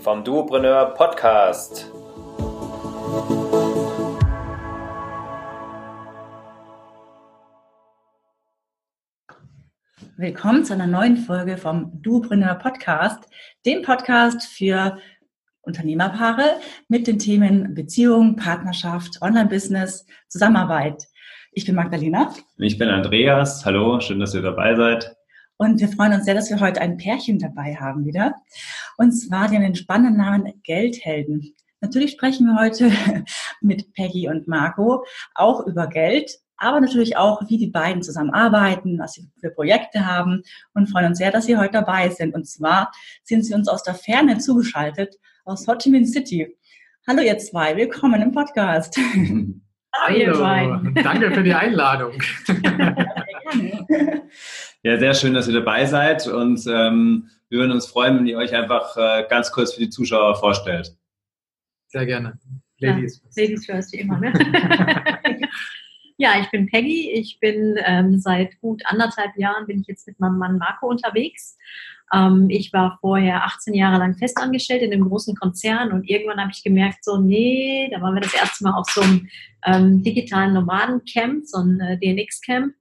Vom Duopreneur Podcast. Willkommen zu einer neuen Folge vom Dupreneur Podcast, dem Podcast für Unternehmerpaare mit den Themen Beziehung, Partnerschaft, Online-Business, Zusammenarbeit. Ich bin Magdalena Ich bin Andreas. Hallo, schön, dass ihr dabei seid. Und wir freuen uns sehr, dass wir heute ein Pärchen dabei haben wieder. Und zwar die haben den spannenden Namen Geldhelden. Natürlich sprechen wir heute mit Peggy und Marco auch über Geld, aber natürlich auch, wie die beiden zusammenarbeiten, was sie für Projekte haben und freuen uns sehr, dass sie heute dabei sind. Und zwar sind sie uns aus der Ferne zugeschaltet, aus Ho Chi Minh City. Hallo ihr zwei, willkommen im Podcast. Hallo, ihr beiden. danke für die Einladung. Ja, sehr schön, dass ihr dabei seid und ähm, wir würden uns freuen, wenn ihr euch einfach äh, ganz kurz für die Zuschauer vorstellt. Sehr gerne. Ladies. Ja, Ladies first, wie immer, ne? ja, ich bin Peggy. Ich bin ähm, seit gut anderthalb Jahren bin ich jetzt mit meinem Mann Marco unterwegs. Ähm, ich war vorher 18 Jahre lang festangestellt in einem großen Konzern und irgendwann habe ich gemerkt, so, nee, da waren wir das erste Mal auf so einem ähm, digitalen Nomadencamp, so ein äh, DNX-Camp.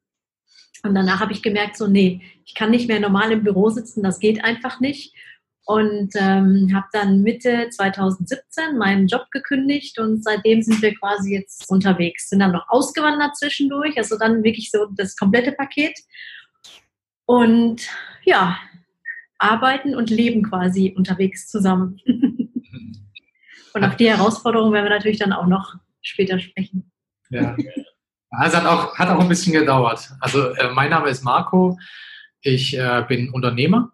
Und danach habe ich gemerkt, so, nee, ich kann nicht mehr normal im Büro sitzen, das geht einfach nicht und ähm, habe dann Mitte 2017 meinen Job gekündigt und seitdem sind wir quasi jetzt unterwegs. Sind dann noch ausgewandert zwischendurch, also dann wirklich so das komplette Paket. Und ja, arbeiten und leben quasi unterwegs zusammen. und auf die Herausforderungen werden wir natürlich dann auch noch später sprechen. Ja. Also hat auch, hat auch ein bisschen gedauert. Also äh, mein Name ist Marco. Ich äh, bin Unternehmer,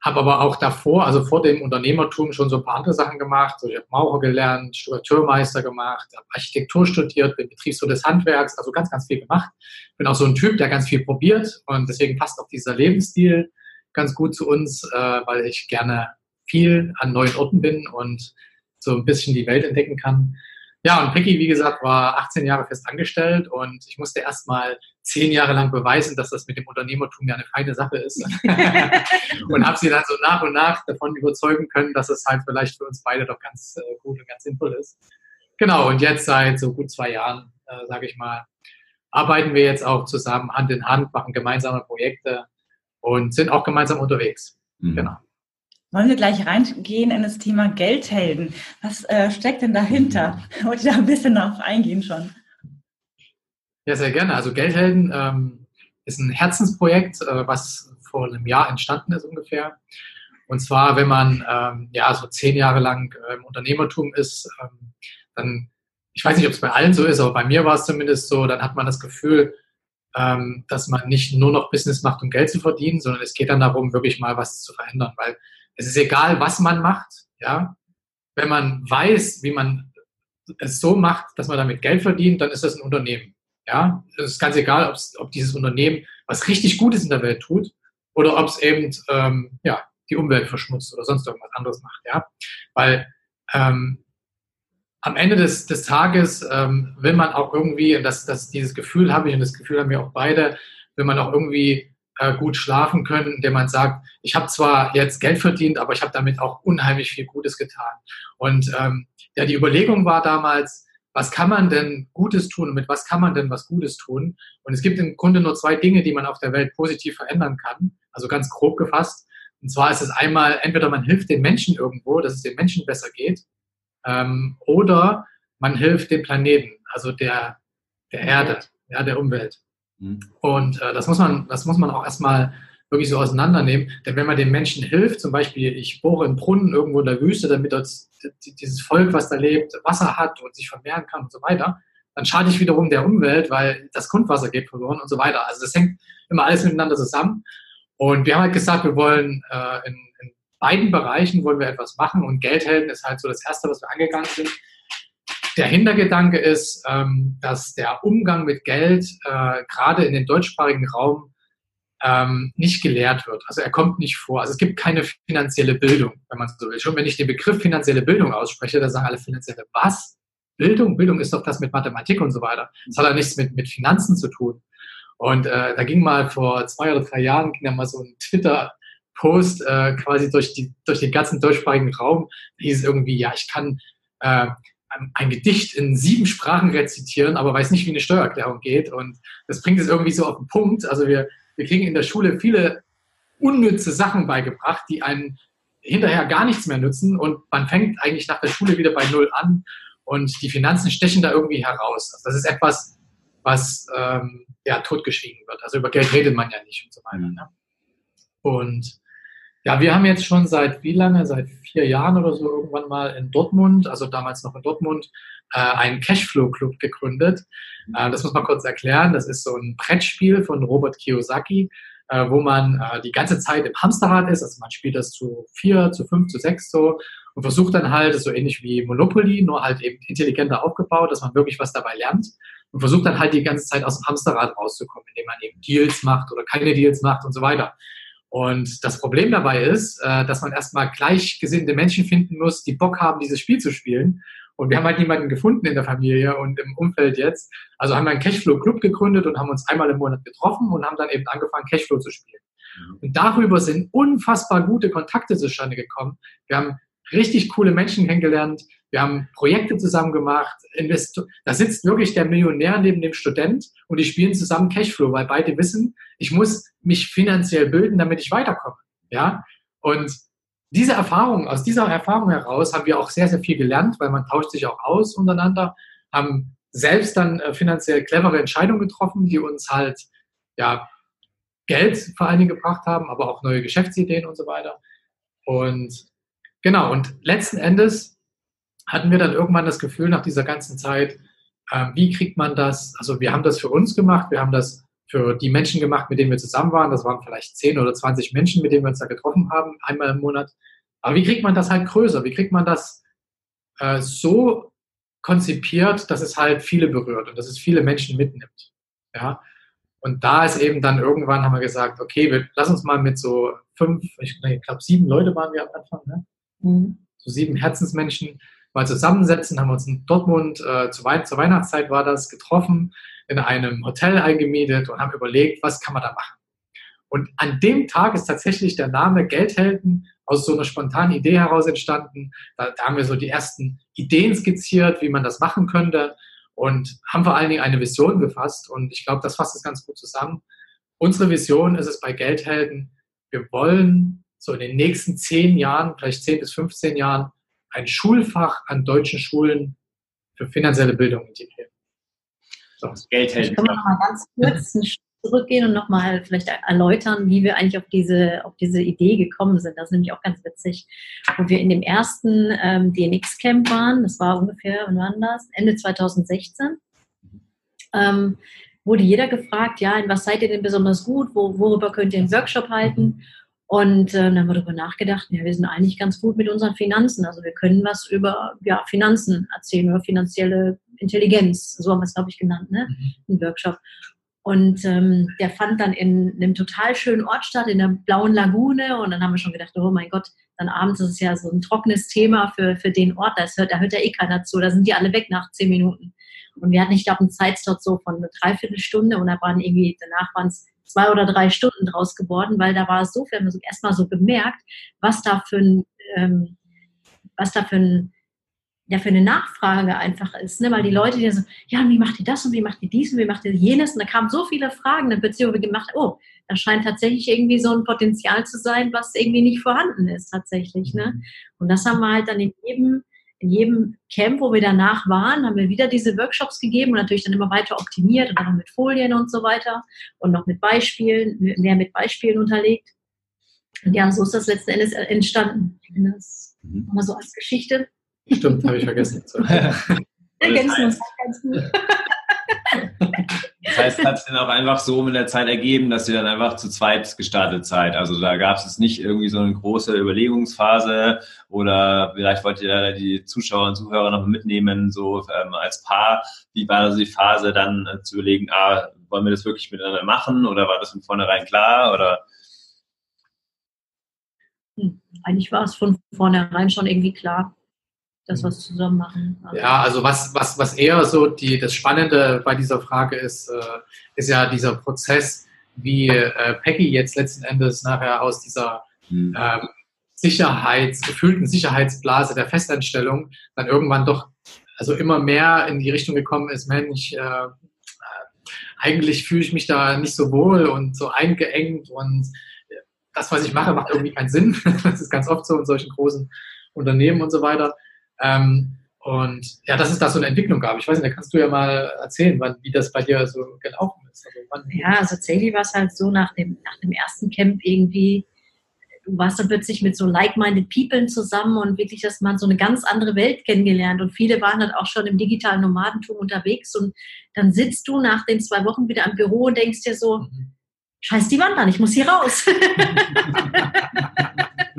habe aber auch davor, also vor dem Unternehmertum, schon so ein paar andere Sachen gemacht. So, ich habe Maurer gelernt, Stuckateurmeister gemacht, habe Architektur studiert, bin Betriebswirt des Handwerks, also ganz, ganz viel gemacht. Bin auch so ein Typ, der ganz viel probiert und deswegen passt auch dieser Lebensstil ganz gut zu uns, äh, weil ich gerne viel an neuen Orten bin und so ein bisschen die Welt entdecken kann. Ja, und Picky, wie gesagt, war 18 Jahre fest angestellt und ich musste erst mal zehn Jahre lang beweisen, dass das mit dem Unternehmertum ja eine feine Sache ist. und habe sie dann so nach und nach davon überzeugen können, dass es halt vielleicht für uns beide doch ganz äh, gut und ganz sinnvoll ist. Genau, und jetzt seit so gut zwei Jahren, äh, sage ich mal, arbeiten wir jetzt auch zusammen Hand in Hand, machen gemeinsame Projekte und sind auch gemeinsam unterwegs. Mhm. Genau. Wollen wir gleich reingehen in das Thema Geldhelden? Was äh, steckt denn dahinter? Wollte ich da ein bisschen darauf eingehen schon. Ja, sehr gerne. Also Geldhelden ähm, ist ein Herzensprojekt, äh, was vor einem Jahr entstanden ist ungefähr. Und zwar, wenn man ähm, ja so zehn Jahre lang äh, im Unternehmertum ist, ähm, dann, ich weiß nicht, ob es bei allen so ist, aber bei mir war es zumindest so, dann hat man das Gefühl, ähm, dass man nicht nur noch Business macht, um Geld zu verdienen, sondern es geht dann darum, wirklich mal was zu verändern, weil es ist egal, was man macht, ja. Wenn man weiß, wie man es so macht, dass man damit Geld verdient, dann ist das ein Unternehmen. Ja, es ist ganz egal, ob dieses Unternehmen was richtig Gutes in der Welt tut oder ob es eben ähm, ja, die Umwelt verschmutzt oder sonst irgendwas anderes macht. Ja, weil ähm, am Ende des, des Tages ähm, will man auch irgendwie, und das, das, dieses Gefühl habe ich und das Gefühl haben wir auch beide, will man auch irgendwie äh, gut schlafen können, indem man sagt, ich habe zwar jetzt Geld verdient, aber ich habe damit auch unheimlich viel Gutes getan. Und ähm, ja, die Überlegung war damals, was kann man denn Gutes tun und mit was kann man denn was Gutes tun? Und es gibt im Grunde nur zwei Dinge, die man auf der Welt positiv verändern kann, also ganz grob gefasst. Und zwar ist es einmal, entweder man hilft den Menschen irgendwo, dass es den Menschen besser geht, ähm, oder man hilft dem Planeten, also der, der Erde, ja, der Umwelt. Mhm. Und äh, das, muss man, das muss man auch erstmal wirklich so auseinandernehmen. Denn wenn man den Menschen hilft, zum Beispiel, ich bohre einen Brunnen irgendwo in der Wüste, damit dort dieses Volk, was da lebt, Wasser hat und sich vermehren kann und so weiter, dann schade ich wiederum der Umwelt, weil das Grundwasser geht verloren und so weiter. Also das hängt immer alles miteinander zusammen. Und wir haben halt gesagt, wir wollen äh, in, in beiden Bereichen wollen wir etwas machen und Geldhelden ist halt so das Erste, was wir angegangen sind. Der Hintergedanke ist, ähm, dass der Umgang mit Geld äh, gerade in dem deutschsprachigen Raum ähm, nicht gelehrt wird. Also er kommt nicht vor. Also es gibt keine finanzielle Bildung, wenn man so will. Schon wenn ich den Begriff finanzielle Bildung ausspreche, da sagen alle finanzielle was? Bildung? Bildung ist doch das mit Mathematik und so weiter. Das hat ja nichts mit, mit Finanzen zu tun. Und äh, da ging mal vor zwei oder drei Jahren ging da mal so ein Twitter-Post äh, quasi durch, die, durch den ganzen deutschsprachigen Raum. Hieß irgendwie, ja, ich kann äh, ein Gedicht in sieben Sprachen rezitieren, aber weiß nicht, wie eine Steuererklärung geht. Und das bringt es irgendwie so auf den Punkt. Also wir, wir kriegen in der Schule viele unnütze Sachen beigebracht, die einen hinterher gar nichts mehr nützen. Und man fängt eigentlich nach der Schule wieder bei Null an. Und die Finanzen stechen da irgendwie heraus. Also das ist etwas, was ähm, ja totgeschwiegen wird. Also über Geld redet man ja nicht und so weiter. Ne? Und ja, wir haben jetzt schon seit wie lange? Seit vier Jahren oder so irgendwann mal in Dortmund, also damals noch in Dortmund, äh, einen Cashflow-Club gegründet. Äh, das muss man kurz erklären. Das ist so ein Brettspiel von Robert Kiyosaki, äh, wo man äh, die ganze Zeit im Hamsterrad ist. Also man spielt das zu vier, zu fünf, zu sechs so und versucht dann halt, so ähnlich wie Monopoly, nur halt eben intelligenter aufgebaut, dass man wirklich was dabei lernt und versucht dann halt die ganze Zeit aus dem Hamsterrad rauszukommen, indem man eben Deals macht oder keine Deals macht und so weiter. Und das Problem dabei ist, äh, dass man erstmal gleichgesinnte Menschen finden muss, die Bock haben, dieses Spiel zu spielen. Und wir haben halt niemanden gefunden in der Familie und im Umfeld jetzt. Also haben wir einen Cashflow Club gegründet und haben uns einmal im Monat getroffen und haben dann eben angefangen, Cashflow zu spielen. Und darüber sind unfassbar gute Kontakte zustande gekommen. Wir haben richtig coole Menschen kennengelernt. Wir haben Projekte zusammen gemacht. Investor da sitzt wirklich der Millionär neben dem Student und die spielen zusammen Cashflow, weil beide wissen, ich muss mich finanziell bilden, damit ich weiterkomme. Ja? Und diese Erfahrung, aus dieser Erfahrung heraus haben wir auch sehr, sehr viel gelernt, weil man tauscht sich auch aus untereinander, haben selbst dann äh, finanziell clevere Entscheidungen getroffen, die uns halt, ja, Geld vor allen Dingen gebracht haben, aber auch neue Geschäftsideen und so weiter. Und genau, und letzten Endes hatten wir dann irgendwann das Gefühl nach dieser ganzen Zeit, äh, wie kriegt man das? Also wir haben das für uns gemacht, wir haben das für die Menschen gemacht, mit denen wir zusammen waren. Das waren vielleicht 10 oder 20 Menschen, mit denen wir uns da getroffen haben, einmal im Monat. Aber wie kriegt man das halt größer? Wie kriegt man das äh, so konzipiert, dass es halt viele berührt und dass es viele Menschen mitnimmt? Ja. Und da ist eben dann irgendwann haben wir gesagt, okay, wir, lass uns mal mit so fünf, ich, ich glaube sieben Leute waren wir am Anfang, ne? Mhm. so sieben Herzensmenschen mal zusammensetzen, haben uns in Dortmund äh, zu Wei zur Weihnachtszeit war das getroffen, in einem Hotel eingemietet und haben überlegt, was kann man da machen. Und an dem Tag ist tatsächlich der Name Geldhelden aus so einer spontanen Idee heraus entstanden. Da, da haben wir so die ersten Ideen skizziert, wie man das machen könnte und haben vor allen Dingen eine Vision gefasst. Und ich glaube, das fasst es ganz gut zusammen. Unsere Vision ist es bei Geldhelden, wir wollen so in den nächsten zehn Jahren, vielleicht zehn bis 15 Jahren, ein Schulfach an deutschen Schulen für finanzielle Bildung integrieren. So. Das Geld hält. Ich kann noch mal ganz kurz einen Schritt zurückgehen und nochmal vielleicht erläutern, wie wir eigentlich auf diese, auf diese Idee gekommen sind. Das ist nämlich auch ganz witzig. Wo wir in dem ersten ähm, DNX-Camp waren, das war ungefähr, wann war das? Ende 2016, ähm, wurde jeder gefragt, ja, in was seid ihr denn besonders gut, wo, worüber könnt ihr einen Workshop halten? Und äh, dann haben wir darüber nachgedacht, ja, wir sind eigentlich ganz gut mit unseren Finanzen. Also wir können was über ja, Finanzen erzählen, über finanzielle Intelligenz, so haben wir es, glaube ich, genannt, ne? Mhm. Ein Workshop. Und ähm, der fand dann in einem total schönen Ort statt, in der blauen Lagune. Und dann haben wir schon gedacht, oh mein Gott, dann abends ist es ja so ein trockenes Thema für, für den Ort. Da hört, da hört ja eh keiner zu. Da sind die alle weg nach zehn Minuten. Und wir hatten, ich glaube, einen Zeitslot so von einer Dreiviertelstunde und da waren irgendwie, danach waren es zwei oder drei Stunden draus geworden, weil da war es so, wir haben erstmal so gemerkt, was da für ein, ähm, was da für ein ja für eine Nachfrage einfach ist, ne? weil die Leute die so, ja, und wie macht ihr das und wie macht ihr dies und wie macht ihr jenes? Und da kamen so viele Fragen, dann wird wir gemacht, oh, da scheint tatsächlich irgendwie so ein Potenzial zu sein, was irgendwie nicht vorhanden ist tatsächlich. Ne? Mhm. Und das haben wir halt dann in jedem in jedem Camp, wo wir danach waren, haben wir wieder diese Workshops gegeben und natürlich dann immer weiter optimiert und dann noch mit Folien und so weiter und noch mit Beispielen, mehr mit Beispielen unterlegt. Und ja, so ist das letzten Endes entstanden. Das mhm. mal so als Geschichte. Stimmt, habe ich vergessen. Wir ergänzen uns ganz gut. Das heißt, hat es dann auch einfach so mit der Zeit ergeben, dass ihr dann einfach zu zweit gestartet seid. Also da gab es nicht irgendwie so eine große Überlegungsphase oder vielleicht wollt ihr die Zuschauer und Zuhörer noch mitnehmen, so ähm, als Paar. Wie war also die Phase dann äh, zu überlegen, ah, wollen wir das wirklich miteinander machen oder war das von vornherein klar oder? Hm, eigentlich war es von vornherein schon irgendwie klar dass wir es zusammen machen. Also ja, also was, was, was eher so die, das Spannende bei dieser Frage ist, äh, ist ja dieser Prozess, wie äh, Peggy jetzt letzten Endes nachher aus dieser mhm. ähm, Sicherheits, gefühlten Sicherheitsblase der Festanstellung dann irgendwann doch also immer mehr in die Richtung gekommen ist, Mensch, äh, eigentlich fühle ich mich da nicht so wohl und so eingeengt und das, was ich mache, macht irgendwie keinen Sinn. Das ist ganz oft so in solchen großen Unternehmen und so weiter. Ähm, und ja, dass es da so eine Entwicklung gab. Ich weiß nicht, da kannst du ja mal erzählen, wann, wie das bei dir so gelaufen ist. Also ja, also tatsächlich war es halt so nach dem, nach dem ersten Camp irgendwie, du warst dann plötzlich mit so like-minded People zusammen und wirklich, dass man so eine ganz andere Welt kennengelernt und viele waren halt auch schon im digitalen Nomadentum unterwegs und dann sitzt du nach den zwei Wochen wieder am Büro und denkst dir so, mhm. scheiß die Wand an, ich muss hier raus.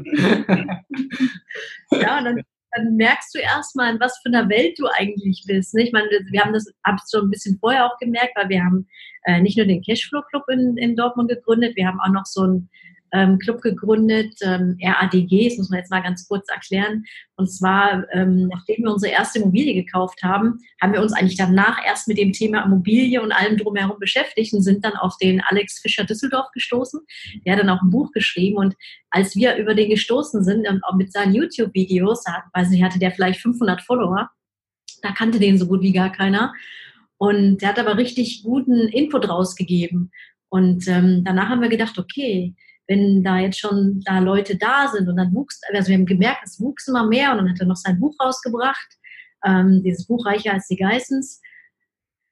ja, und dann dann merkst du erstmal, in was für einer Welt du eigentlich bist. Ich meine, wir haben das hab schon ein bisschen vorher auch gemerkt, weil wir haben äh, nicht nur den Cashflow Club in, in Dortmund gegründet, wir haben auch noch so ein ähm, Club gegründet, ähm, RADG, das muss man jetzt mal ganz kurz erklären. Und zwar, ähm, nachdem wir unsere erste Immobilie gekauft haben, haben wir uns eigentlich danach erst mit dem Thema Immobilie und allem drumherum beschäftigt und sind dann auf den Alex Fischer Düsseldorf gestoßen. Der hat dann auch ein Buch geschrieben und als wir über den gestoßen sind, auch mit seinen YouTube-Videos, weiß nicht, hatte der vielleicht 500 Follower, da kannte den so gut wie gar keiner. Und der hat aber richtig guten Input rausgegeben. Und ähm, danach haben wir gedacht, okay, wenn da jetzt schon da Leute da sind und dann wuchs, also wir haben gemerkt, es wuchs immer mehr und dann hat er noch sein Buch rausgebracht, ähm, dieses Buch Reicher als die Geissens.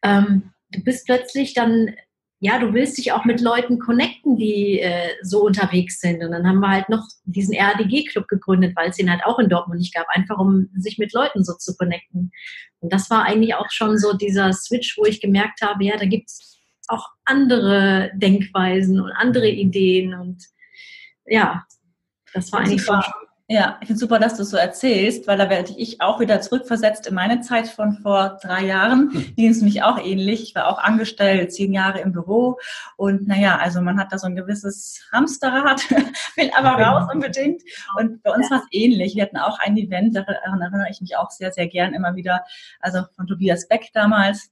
Ähm, du bist plötzlich dann, ja, du willst dich auch mit Leuten connecten, die äh, so unterwegs sind. Und dann haben wir halt noch diesen RADG-Club gegründet, weil es ihn halt auch in Dortmund nicht gab, einfach um sich mit Leuten so zu connecten. Und das war eigentlich auch schon so dieser Switch, wo ich gemerkt habe, ja, da gibt es auch andere Denkweisen und andere Ideen und ja, das war eigentlich super. schon. Ja, ich finde super, dass du es so erzählst, weil da werde ich auch wieder zurückversetzt in meine Zeit von vor drei Jahren. Hm. Die ist nämlich auch ähnlich. Ich war auch angestellt, zehn Jahre im Büro und naja, also man hat da so ein gewisses Hamsterrad, will aber raus unbedingt. Und bei uns war es ähnlich. Wir hatten auch ein Event, daran erinnere ich mich auch sehr, sehr gern immer wieder, also von Tobias Beck damals.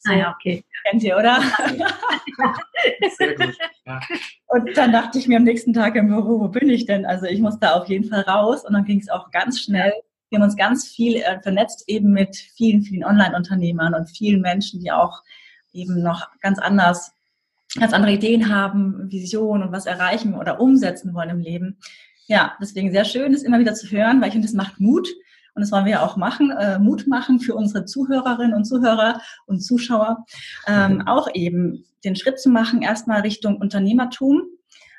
So, ah ja, okay. Kennt ihr, oder? Sehr gut. Ja. Und dann dachte ich mir am nächsten Tag im Büro, wo bin ich denn? Also ich muss da auf jeden Fall raus. Und dann ging es auch ganz schnell. Wir haben uns ganz viel äh, vernetzt eben mit vielen, vielen Online-Unternehmern und vielen Menschen, die auch eben noch ganz anders, ganz andere Ideen haben, Visionen und was erreichen oder umsetzen wollen im Leben. Ja, deswegen sehr schön, das immer wieder zu hören, weil ich finde, das macht Mut und das wollen wir auch machen, äh, Mut machen für unsere Zuhörerinnen und Zuhörer und Zuschauer, ähm, mhm. auch eben den Schritt zu machen, erstmal Richtung Unternehmertum,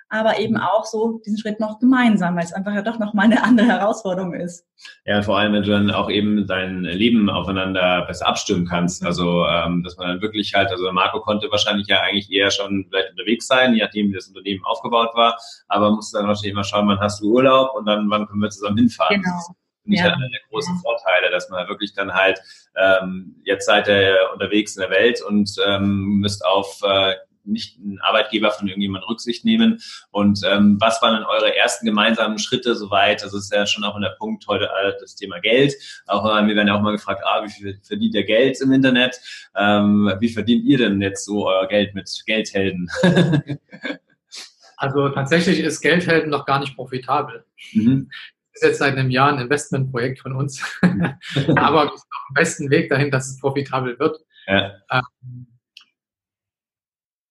aber eben mhm. auch so diesen Schritt noch gemeinsam, weil es einfach ja doch noch mal eine andere Herausforderung ist. Ja, vor allem, wenn du dann auch eben dein Leben aufeinander besser abstimmen kannst. Also, ähm, dass man dann wirklich halt, also Marco konnte wahrscheinlich ja eigentlich eher schon vielleicht unterwegs sein, je nachdem, wie das Unternehmen aufgebaut war, aber musste dann wahrscheinlich immer schauen, wann hast du Urlaub und dann wann können wir zusammen hinfahren. Genau ich ja. einer der großen Vorteile, dass man wirklich dann halt, ähm, jetzt seid ihr unterwegs in der Welt und ähm, müsst auf äh, nicht einen Arbeitgeber von irgendjemandem Rücksicht nehmen. Und ähm, was waren dann eure ersten gemeinsamen Schritte soweit? Das ist ja schon auch in der Punkt heute äh, das Thema Geld. Auch äh, wir werden ja auch mal gefragt, ah, wie viel verdient ihr Geld im Internet? Ähm, wie verdient ihr denn jetzt so euer Geld mit Geldhelden? also tatsächlich ist Geldhelden noch gar nicht profitabel. Mhm ist jetzt seit einem Jahr ein Investmentprojekt von uns. Aber wir sind auf dem besten Weg dahin, dass es profitabel wird. Ja. Ähm,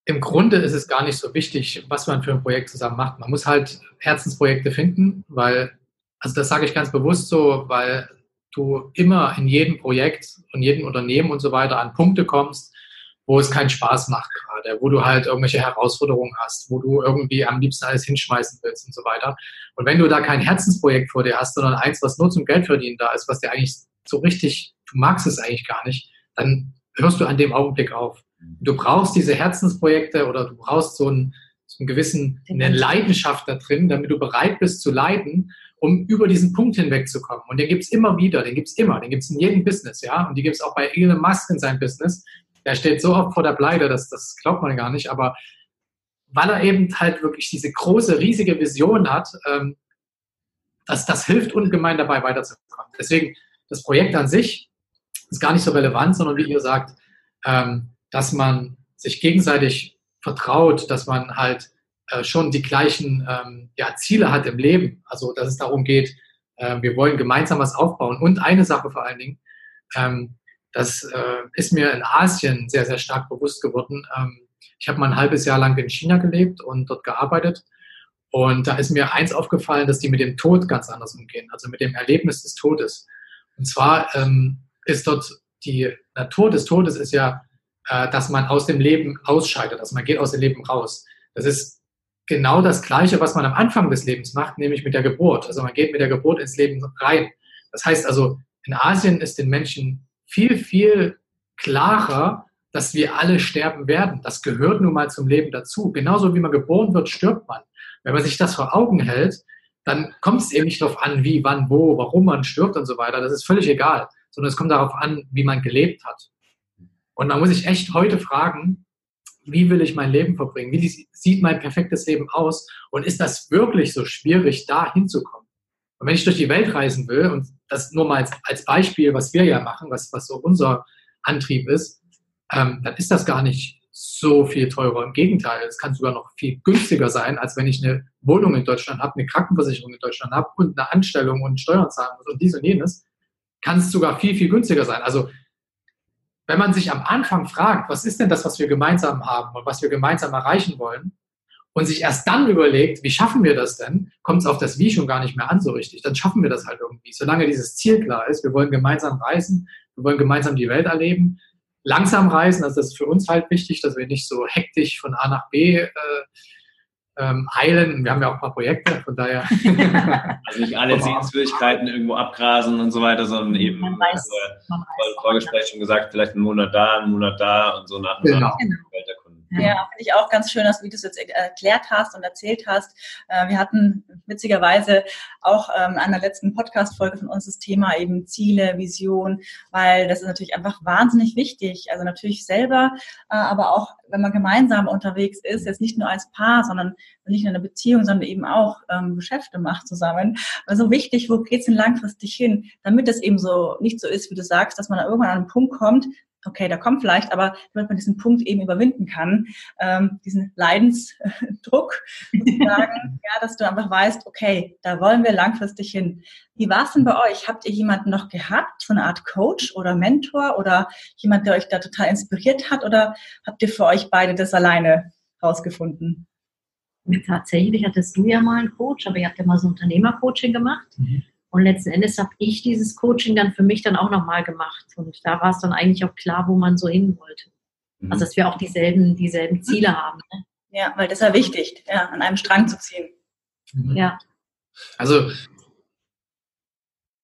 Im Grunde ist es gar nicht so wichtig, was man für ein Projekt zusammen macht. Man muss halt Herzensprojekte finden, weil, also das sage ich ganz bewusst so, weil du immer in jedem Projekt und jedem Unternehmen und so weiter an Punkte kommst, wo es keinen Spaß macht gerade, wo du halt irgendwelche Herausforderungen hast, wo du irgendwie am liebsten alles hinschmeißen willst und so weiter. Und wenn du da kein Herzensprojekt vor dir hast, sondern eins, was nur zum Geld verdienen da ist, was dir eigentlich so richtig, du magst es eigentlich gar nicht, dann hörst du an dem Augenblick auf. Du brauchst diese Herzensprojekte oder du brauchst so einen, so einen gewissen, eine Leidenschaft da drin, damit du bereit bist zu leiden, um über diesen Punkt hinwegzukommen. Und den gibt's immer wieder, den gibt's immer, den gibt's in jedem Business, ja. Und die gibt's auch bei Elon Musk in seinem Business. Der steht so oft vor der Pleite, das, das glaubt man gar nicht, aber weil er eben halt wirklich diese große, riesige Vision hat, ähm, das, das hilft ungemein dabei weiterzukommen. Deswegen, das Projekt an sich ist gar nicht so relevant, sondern wie ihr sagt, ähm, dass man sich gegenseitig vertraut, dass man halt äh, schon die gleichen ähm, ja, Ziele hat im Leben. Also, dass es darum geht, äh, wir wollen gemeinsam was aufbauen. Und eine Sache vor allen Dingen, ähm, das äh, ist mir in Asien sehr, sehr stark bewusst geworden. Ähm, ich habe mal ein halbes Jahr lang in China gelebt und dort gearbeitet. Und da ist mir eins aufgefallen, dass die mit dem Tod ganz anders umgehen, also mit dem Erlebnis des Todes. Und zwar ähm, ist dort die Natur des Todes ist ja, äh, dass man aus dem Leben ausscheidet, also man geht aus dem Leben raus. Das ist genau das Gleiche, was man am Anfang des Lebens macht, nämlich mit der Geburt. Also man geht mit der Geburt ins Leben rein. Das heißt also, in Asien ist den Menschen viel, viel klarer, dass wir alle sterben werden. Das gehört nun mal zum Leben dazu. Genauso wie man geboren wird, stirbt man. Wenn man sich das vor Augen hält, dann kommt es eben nicht darauf an, wie, wann, wo, warum man stirbt und so weiter. Das ist völlig egal, sondern es kommt darauf an, wie man gelebt hat. Und man muss sich echt heute fragen, wie will ich mein Leben verbringen? Wie sieht mein perfektes Leben aus? Und ist das wirklich so schwierig, da hinzukommen? Und wenn ich durch die Welt reisen will, und das nur mal als, als Beispiel, was wir ja machen, was, was so unser Antrieb ist, ähm, dann ist das gar nicht so viel teurer. Im Gegenteil, es kann sogar noch viel günstiger sein, als wenn ich eine Wohnung in Deutschland habe, eine Krankenversicherung in Deutschland habe und eine Anstellung und Steuern zahlen muss und dies und jenes, kann es sogar viel, viel günstiger sein. Also wenn man sich am Anfang fragt, was ist denn das, was wir gemeinsam haben und was wir gemeinsam erreichen wollen, und sich erst dann überlegt, wie schaffen wir das denn, kommt es auf das Wie schon gar nicht mehr an so richtig. Dann schaffen wir das halt irgendwie. Solange dieses Ziel klar ist, wir wollen gemeinsam reisen, wir wollen gemeinsam die Welt erleben, langsam reisen, also das ist für uns halt wichtig, dass wir nicht so hektisch von A nach B äh, ähm, eilen. Wir haben ja auch ein paar Projekte, von daher. also nicht alle Sehenswürdigkeiten irgendwo abgrasen und so weiter, sondern eben, man weiß, also, man weiß, im Vorgespräch schon gesagt, vielleicht einen Monat da, einen Monat da und so nach und genau. nach. Genau. Ja, finde ich auch ganz schön, dass du das jetzt erklärt hast und erzählt hast. Äh, wir hatten witzigerweise auch ähm, an der letzten Podcast-Folge von uns das Thema eben Ziele, Vision, weil das ist natürlich einfach wahnsinnig wichtig. Also natürlich selber, äh, aber auch wenn man gemeinsam unterwegs ist, jetzt nicht nur als Paar, sondern nicht nur in einer Beziehung, sondern eben auch ähm, Geschäfte macht zusammen. Also wichtig, wo geht's denn langfristig hin, damit es eben so nicht so ist, wie du sagst, dass man irgendwann an einen Punkt kommt, okay, da kommt vielleicht, aber damit man diesen Punkt eben überwinden kann, ähm, diesen Leidensdruck, sozusagen, ja, dass du einfach weißt, okay, da wollen wir langfristig hin. Wie war es denn bei euch? Habt ihr jemanden noch gehabt, so eine Art Coach oder Mentor oder jemand, der euch da total inspiriert hat oder habt ihr für euch beide das alleine rausgefunden? Tatsächlich hattest du ja mal einen Coach, aber ihr habt ja mal so ein Unternehmercoaching gemacht. Mhm. Und letzten Endes habe ich dieses Coaching dann für mich dann auch nochmal gemacht. Und da war es dann eigentlich auch klar, wo man so hin wollte. Mhm. Also dass wir auch dieselben, dieselben Ziele haben. Ne? Ja, weil das ist ja wichtig, ja, an einem Strang zu ziehen. Mhm. Ja. Also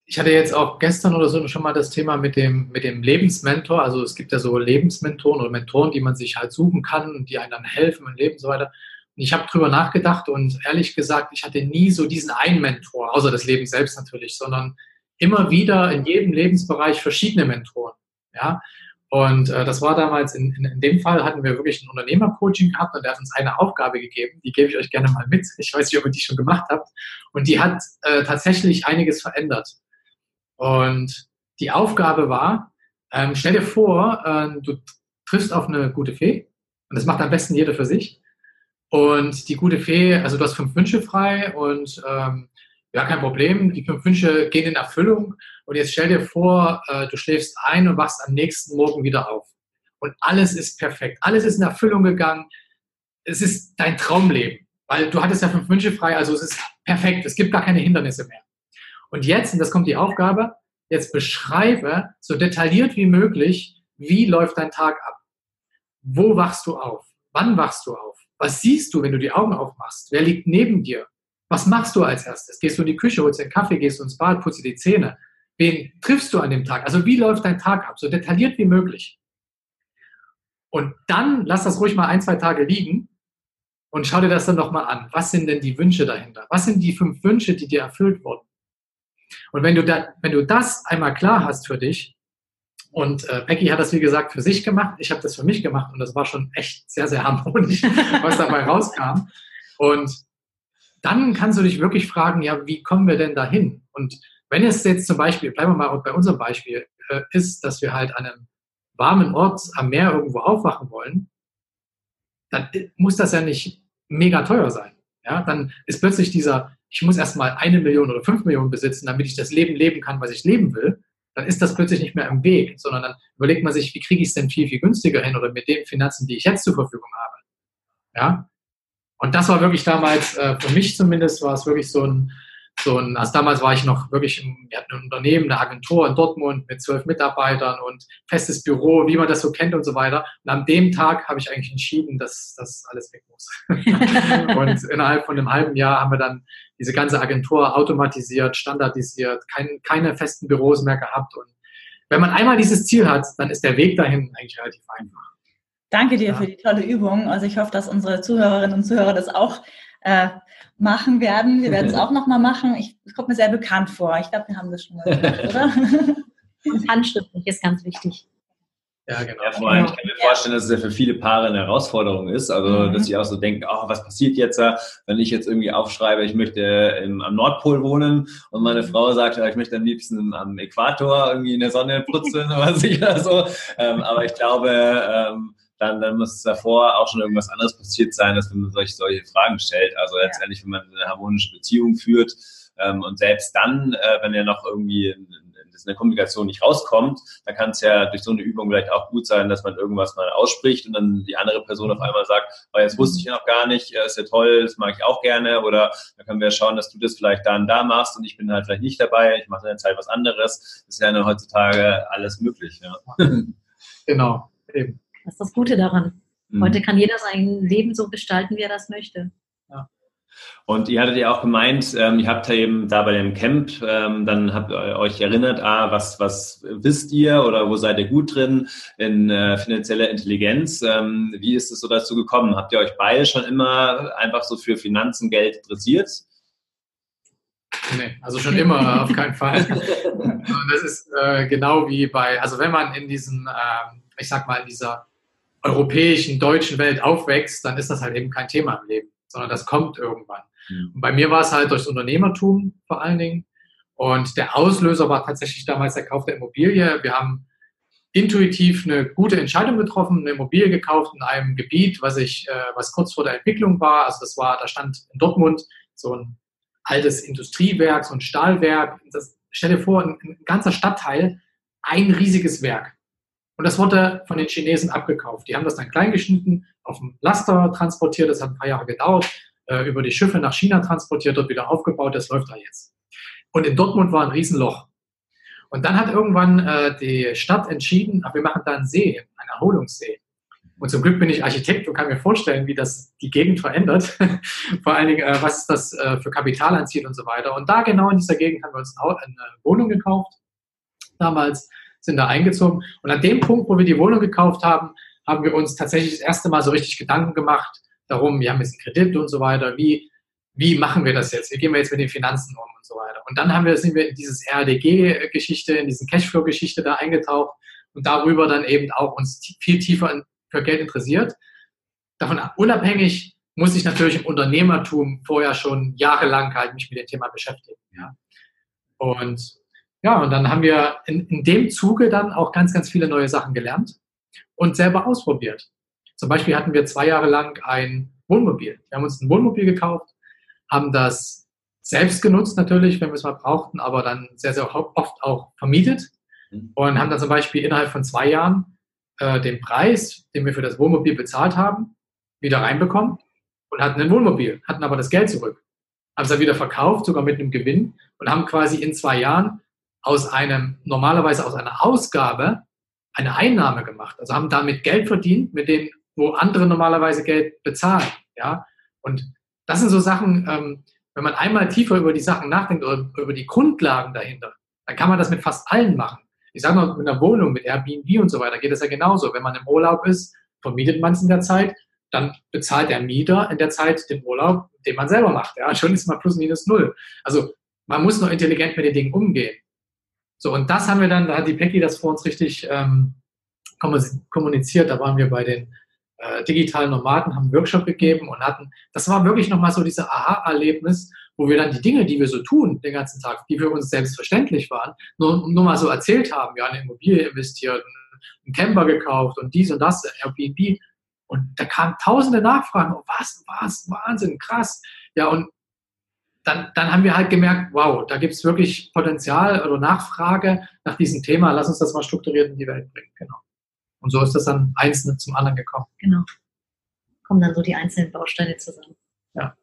ich hatte jetzt auch gestern oder so schon mal das Thema mit dem, mit dem Lebensmentor. Also es gibt ja so Lebensmentoren oder Mentoren, die man sich halt suchen kann und die einem dann helfen im Leben und so weiter ich habe drüber nachgedacht und ehrlich gesagt, ich hatte nie so diesen einen Mentor, außer das Leben selbst natürlich, sondern immer wieder in jedem Lebensbereich verschiedene Mentoren. Ja, und äh, das war damals, in, in, in, dem Fall hatten wir wirklich ein Unternehmercoaching gehabt und der hat uns eine Aufgabe gegeben, die gebe ich euch gerne mal mit. Ich weiß nicht, ob ihr die schon gemacht habt. Und die hat äh, tatsächlich einiges verändert. Und die Aufgabe war, ähm, stell dir vor, äh, du triffst auf eine gute Fee und das macht am besten jeder für sich. Und die gute Fee, also du hast fünf Wünsche frei und ähm, ja, kein Problem. Die fünf Wünsche gehen in Erfüllung. Und jetzt stell dir vor, äh, du schläfst ein und wachst am nächsten Morgen wieder auf. Und alles ist perfekt. Alles ist in Erfüllung gegangen. Es ist dein Traumleben. Weil du hattest ja fünf Wünsche frei, also es ist perfekt. Es gibt gar keine Hindernisse mehr. Und jetzt, und das kommt die Aufgabe, jetzt beschreibe so detailliert wie möglich, wie läuft dein Tag ab. Wo wachst du auf? Wann wachst du auf? Was siehst du, wenn du die Augen aufmachst? Wer liegt neben dir? Was machst du als erstes? Gehst du in die Küche, holst den Kaffee, gehst du ins Bad, putzt die Zähne? Wen triffst du an dem Tag? Also wie läuft dein Tag ab? So detailliert wie möglich. Und dann lass das ruhig mal ein, zwei Tage liegen und schau dir das dann nochmal an. Was sind denn die Wünsche dahinter? Was sind die fünf Wünsche, die dir erfüllt wurden? Und wenn du, da, wenn du das einmal klar hast für dich, und äh, Becky hat das, wie gesagt, für sich gemacht, ich habe das für mich gemacht und das war schon echt sehr, sehr harmonisch, was dabei rauskam. Und dann kannst du dich wirklich fragen, ja, wie kommen wir denn dahin? Und wenn es jetzt zum Beispiel, bleiben wir mal bei unserem Beispiel, äh, ist, dass wir halt an einem warmen Ort am Meer irgendwo aufwachen wollen, dann muss das ja nicht mega teuer sein. Ja, dann ist plötzlich dieser, ich muss erstmal eine Million oder fünf Millionen besitzen, damit ich das Leben leben kann, was ich leben will. Dann ist das plötzlich nicht mehr im Weg, sondern dann überlegt man sich, wie kriege ich es denn viel, viel günstiger hin oder mit den Finanzen, die ich jetzt zur Verfügung habe. Ja, und das war wirklich damals, äh, für mich zumindest, war es wirklich so ein, so ein, also damals war ich noch wirklich, im, wir hatten ein Unternehmen, eine Agentur in Dortmund mit zwölf Mitarbeitern und festes Büro, wie man das so kennt und so weiter. Und an dem Tag habe ich eigentlich entschieden, dass das alles weg muss. und innerhalb von einem halben Jahr haben wir dann diese ganze Agentur automatisiert, standardisiert, kein, keine festen Büros mehr gehabt. Und wenn man einmal dieses Ziel hat, dann ist der Weg dahin eigentlich relativ einfach. Danke dir ja. für die tolle Übung. Also ich hoffe, dass unsere Zuhörerinnen und Zuhörer das auch äh, machen werden. Wir werden es auch nochmal machen. Ich, es kommt mir sehr bekannt vor. Ich glaube, wir haben das schon mal gemacht, oder? Und handschriftlich ist ganz wichtig. Ja, genau. Ja, vor allem, ich kann mir vorstellen, dass es ja für viele Paare eine Herausforderung ist. Also, mhm. dass sie auch so denken, oh, was passiert jetzt, wenn ich jetzt irgendwie aufschreibe, ich möchte im, am Nordpol wohnen und meine mhm. Frau sagt, ja, ich möchte am liebsten am Äquator irgendwie in der Sonne putzen oder so. Ähm, aber ich glaube, ähm, dann, dann muss davor auch schon irgendwas anderes passiert sein, dass man solche, solche Fragen stellt. Also letztendlich, wenn man eine harmonische Beziehung führt ähm, und selbst dann, äh, wenn ja noch irgendwie in, in der Kommunikation nicht rauskommt, dann kann es ja durch so eine Übung vielleicht auch gut sein, dass man irgendwas mal ausspricht und dann die andere Person auf einmal sagt, oh, jetzt wusste ich ja noch gar nicht, ist ja toll, das mag ich auch gerne oder dann können wir schauen, dass du das vielleicht da und da machst und ich bin halt vielleicht nicht dabei, ich mache in der Zeit was anderes. Das ist ja heutzutage alles möglich. Ja. Genau, eben. Das ist das Gute daran. Mhm. Heute kann jeder sein Leben so gestalten, wie er das möchte. Ja. Und ihr hattet ja auch gemeint, ähm, ihr habt ja eben da bei dem Camp, ähm, dann habt ihr euch erinnert, ah, was, was wisst ihr oder wo seid ihr gut drin in äh, finanzieller Intelligenz? Ähm, wie ist es so dazu gekommen? Habt ihr euch beide schon immer einfach so für Finanzen, Geld interessiert? Nee, also schon immer auf keinen Fall. das ist äh, genau wie bei, also wenn man in diesen, äh, ich sag mal, in dieser europäischen, deutschen Welt aufwächst, dann ist das halt eben kein Thema im Leben, sondern das kommt irgendwann. Mhm. Und bei mir war es halt durchs Unternehmertum vor allen Dingen. Und der Auslöser war tatsächlich damals der Kauf der Immobilie. Wir haben intuitiv eine gute Entscheidung getroffen, eine Immobilie gekauft in einem Gebiet, was ich, äh, was kurz vor der Entwicklung war. Also das war, da stand in Dortmund so ein altes Industriewerk, so ein Stahlwerk. Das, stell dir vor, ein, ein ganzer Stadtteil, ein riesiges Werk. Und das wurde von den Chinesen abgekauft. Die haben das dann klein geschnitten, auf dem Laster transportiert, das hat ein paar Jahre gedauert, äh, über die Schiffe nach China transportiert, dort wieder aufgebaut, das läuft da jetzt. Und in Dortmund war ein Riesenloch. Und dann hat irgendwann äh, die Stadt entschieden, wir machen da einen See, einen Erholungssee. Und zum Glück bin ich Architekt und kann mir vorstellen, wie das die Gegend verändert. Vor allen Dingen, äh, was das für Kapital anzieht und so weiter. Und da genau in dieser Gegend haben wir uns eine Wohnung gekauft damals sind da eingezogen. Und an dem Punkt, wo wir die Wohnung gekauft haben, haben wir uns tatsächlich das erste Mal so richtig Gedanken gemacht darum, wir haben jetzt einen Kredit und so weiter, wie, wie machen wir das jetzt? Wie gehen wir jetzt mit den Finanzen um und so weiter? Und dann haben wir, sind wir in dieses RDG-Geschichte, in diesen Cashflow-Geschichte da eingetaucht und darüber dann eben auch uns viel tiefer für Geld interessiert. Davon unabhängig muss ich natürlich im Unternehmertum vorher schon jahrelang halt mich mit dem Thema beschäftigen. Ja. Und ja, und dann haben wir in, in dem Zuge dann auch ganz, ganz viele neue Sachen gelernt und selber ausprobiert. Zum Beispiel hatten wir zwei Jahre lang ein Wohnmobil. Wir haben uns ein Wohnmobil gekauft, haben das selbst genutzt natürlich, wenn wir es mal brauchten, aber dann sehr, sehr oft auch vermietet mhm. und haben dann zum Beispiel innerhalb von zwei Jahren äh, den Preis, den wir für das Wohnmobil bezahlt haben, wieder reinbekommen und hatten ein Wohnmobil, hatten aber das Geld zurück. Haben es dann wieder verkauft, sogar mit einem Gewinn und haben quasi in zwei Jahren aus einem, normalerweise aus einer Ausgabe eine Einnahme gemacht. Also haben damit Geld verdient, mit denen, wo andere normalerweise Geld bezahlen. Ja? Und das sind so Sachen, ähm, wenn man einmal tiefer über die Sachen nachdenkt oder über die Grundlagen dahinter, dann kann man das mit fast allen machen. Ich sage mal, mit einer Wohnung, mit Airbnb und so weiter geht es ja genauso. Wenn man im Urlaub ist, vermietet man es in der Zeit, dann bezahlt der Mieter in der Zeit den Urlaub, den man selber macht. Ja, schon ist man plus minus null. Also man muss nur intelligent mit den Dingen umgehen. So, und das haben wir dann, da hat die Peggy das vor uns richtig ähm, kommuniziert, da waren wir bei den äh, digitalen Nomaden, haben einen Workshop gegeben und hatten, das war wirklich nochmal so dieses Aha-Erlebnis, wo wir dann die Dinge, die wir so tun den ganzen Tag, die für uns selbstverständlich waren, nur, nur mal so erzählt haben, ja, eine Immobilie investiert, einen Camper gekauft und dies und das, Airbnb. Und da kamen tausende Nachfragen, oh, was, was, Wahnsinn, krass. Ja, und dann, dann haben wir halt gemerkt, wow, da gibt es wirklich Potenzial oder Nachfrage nach diesem Thema. Lass uns das mal strukturiert in die Welt bringen. Genau. Und so ist das dann einzelne zum anderen gekommen. Genau. Kommen dann so die einzelnen Bausteine zusammen. Ja.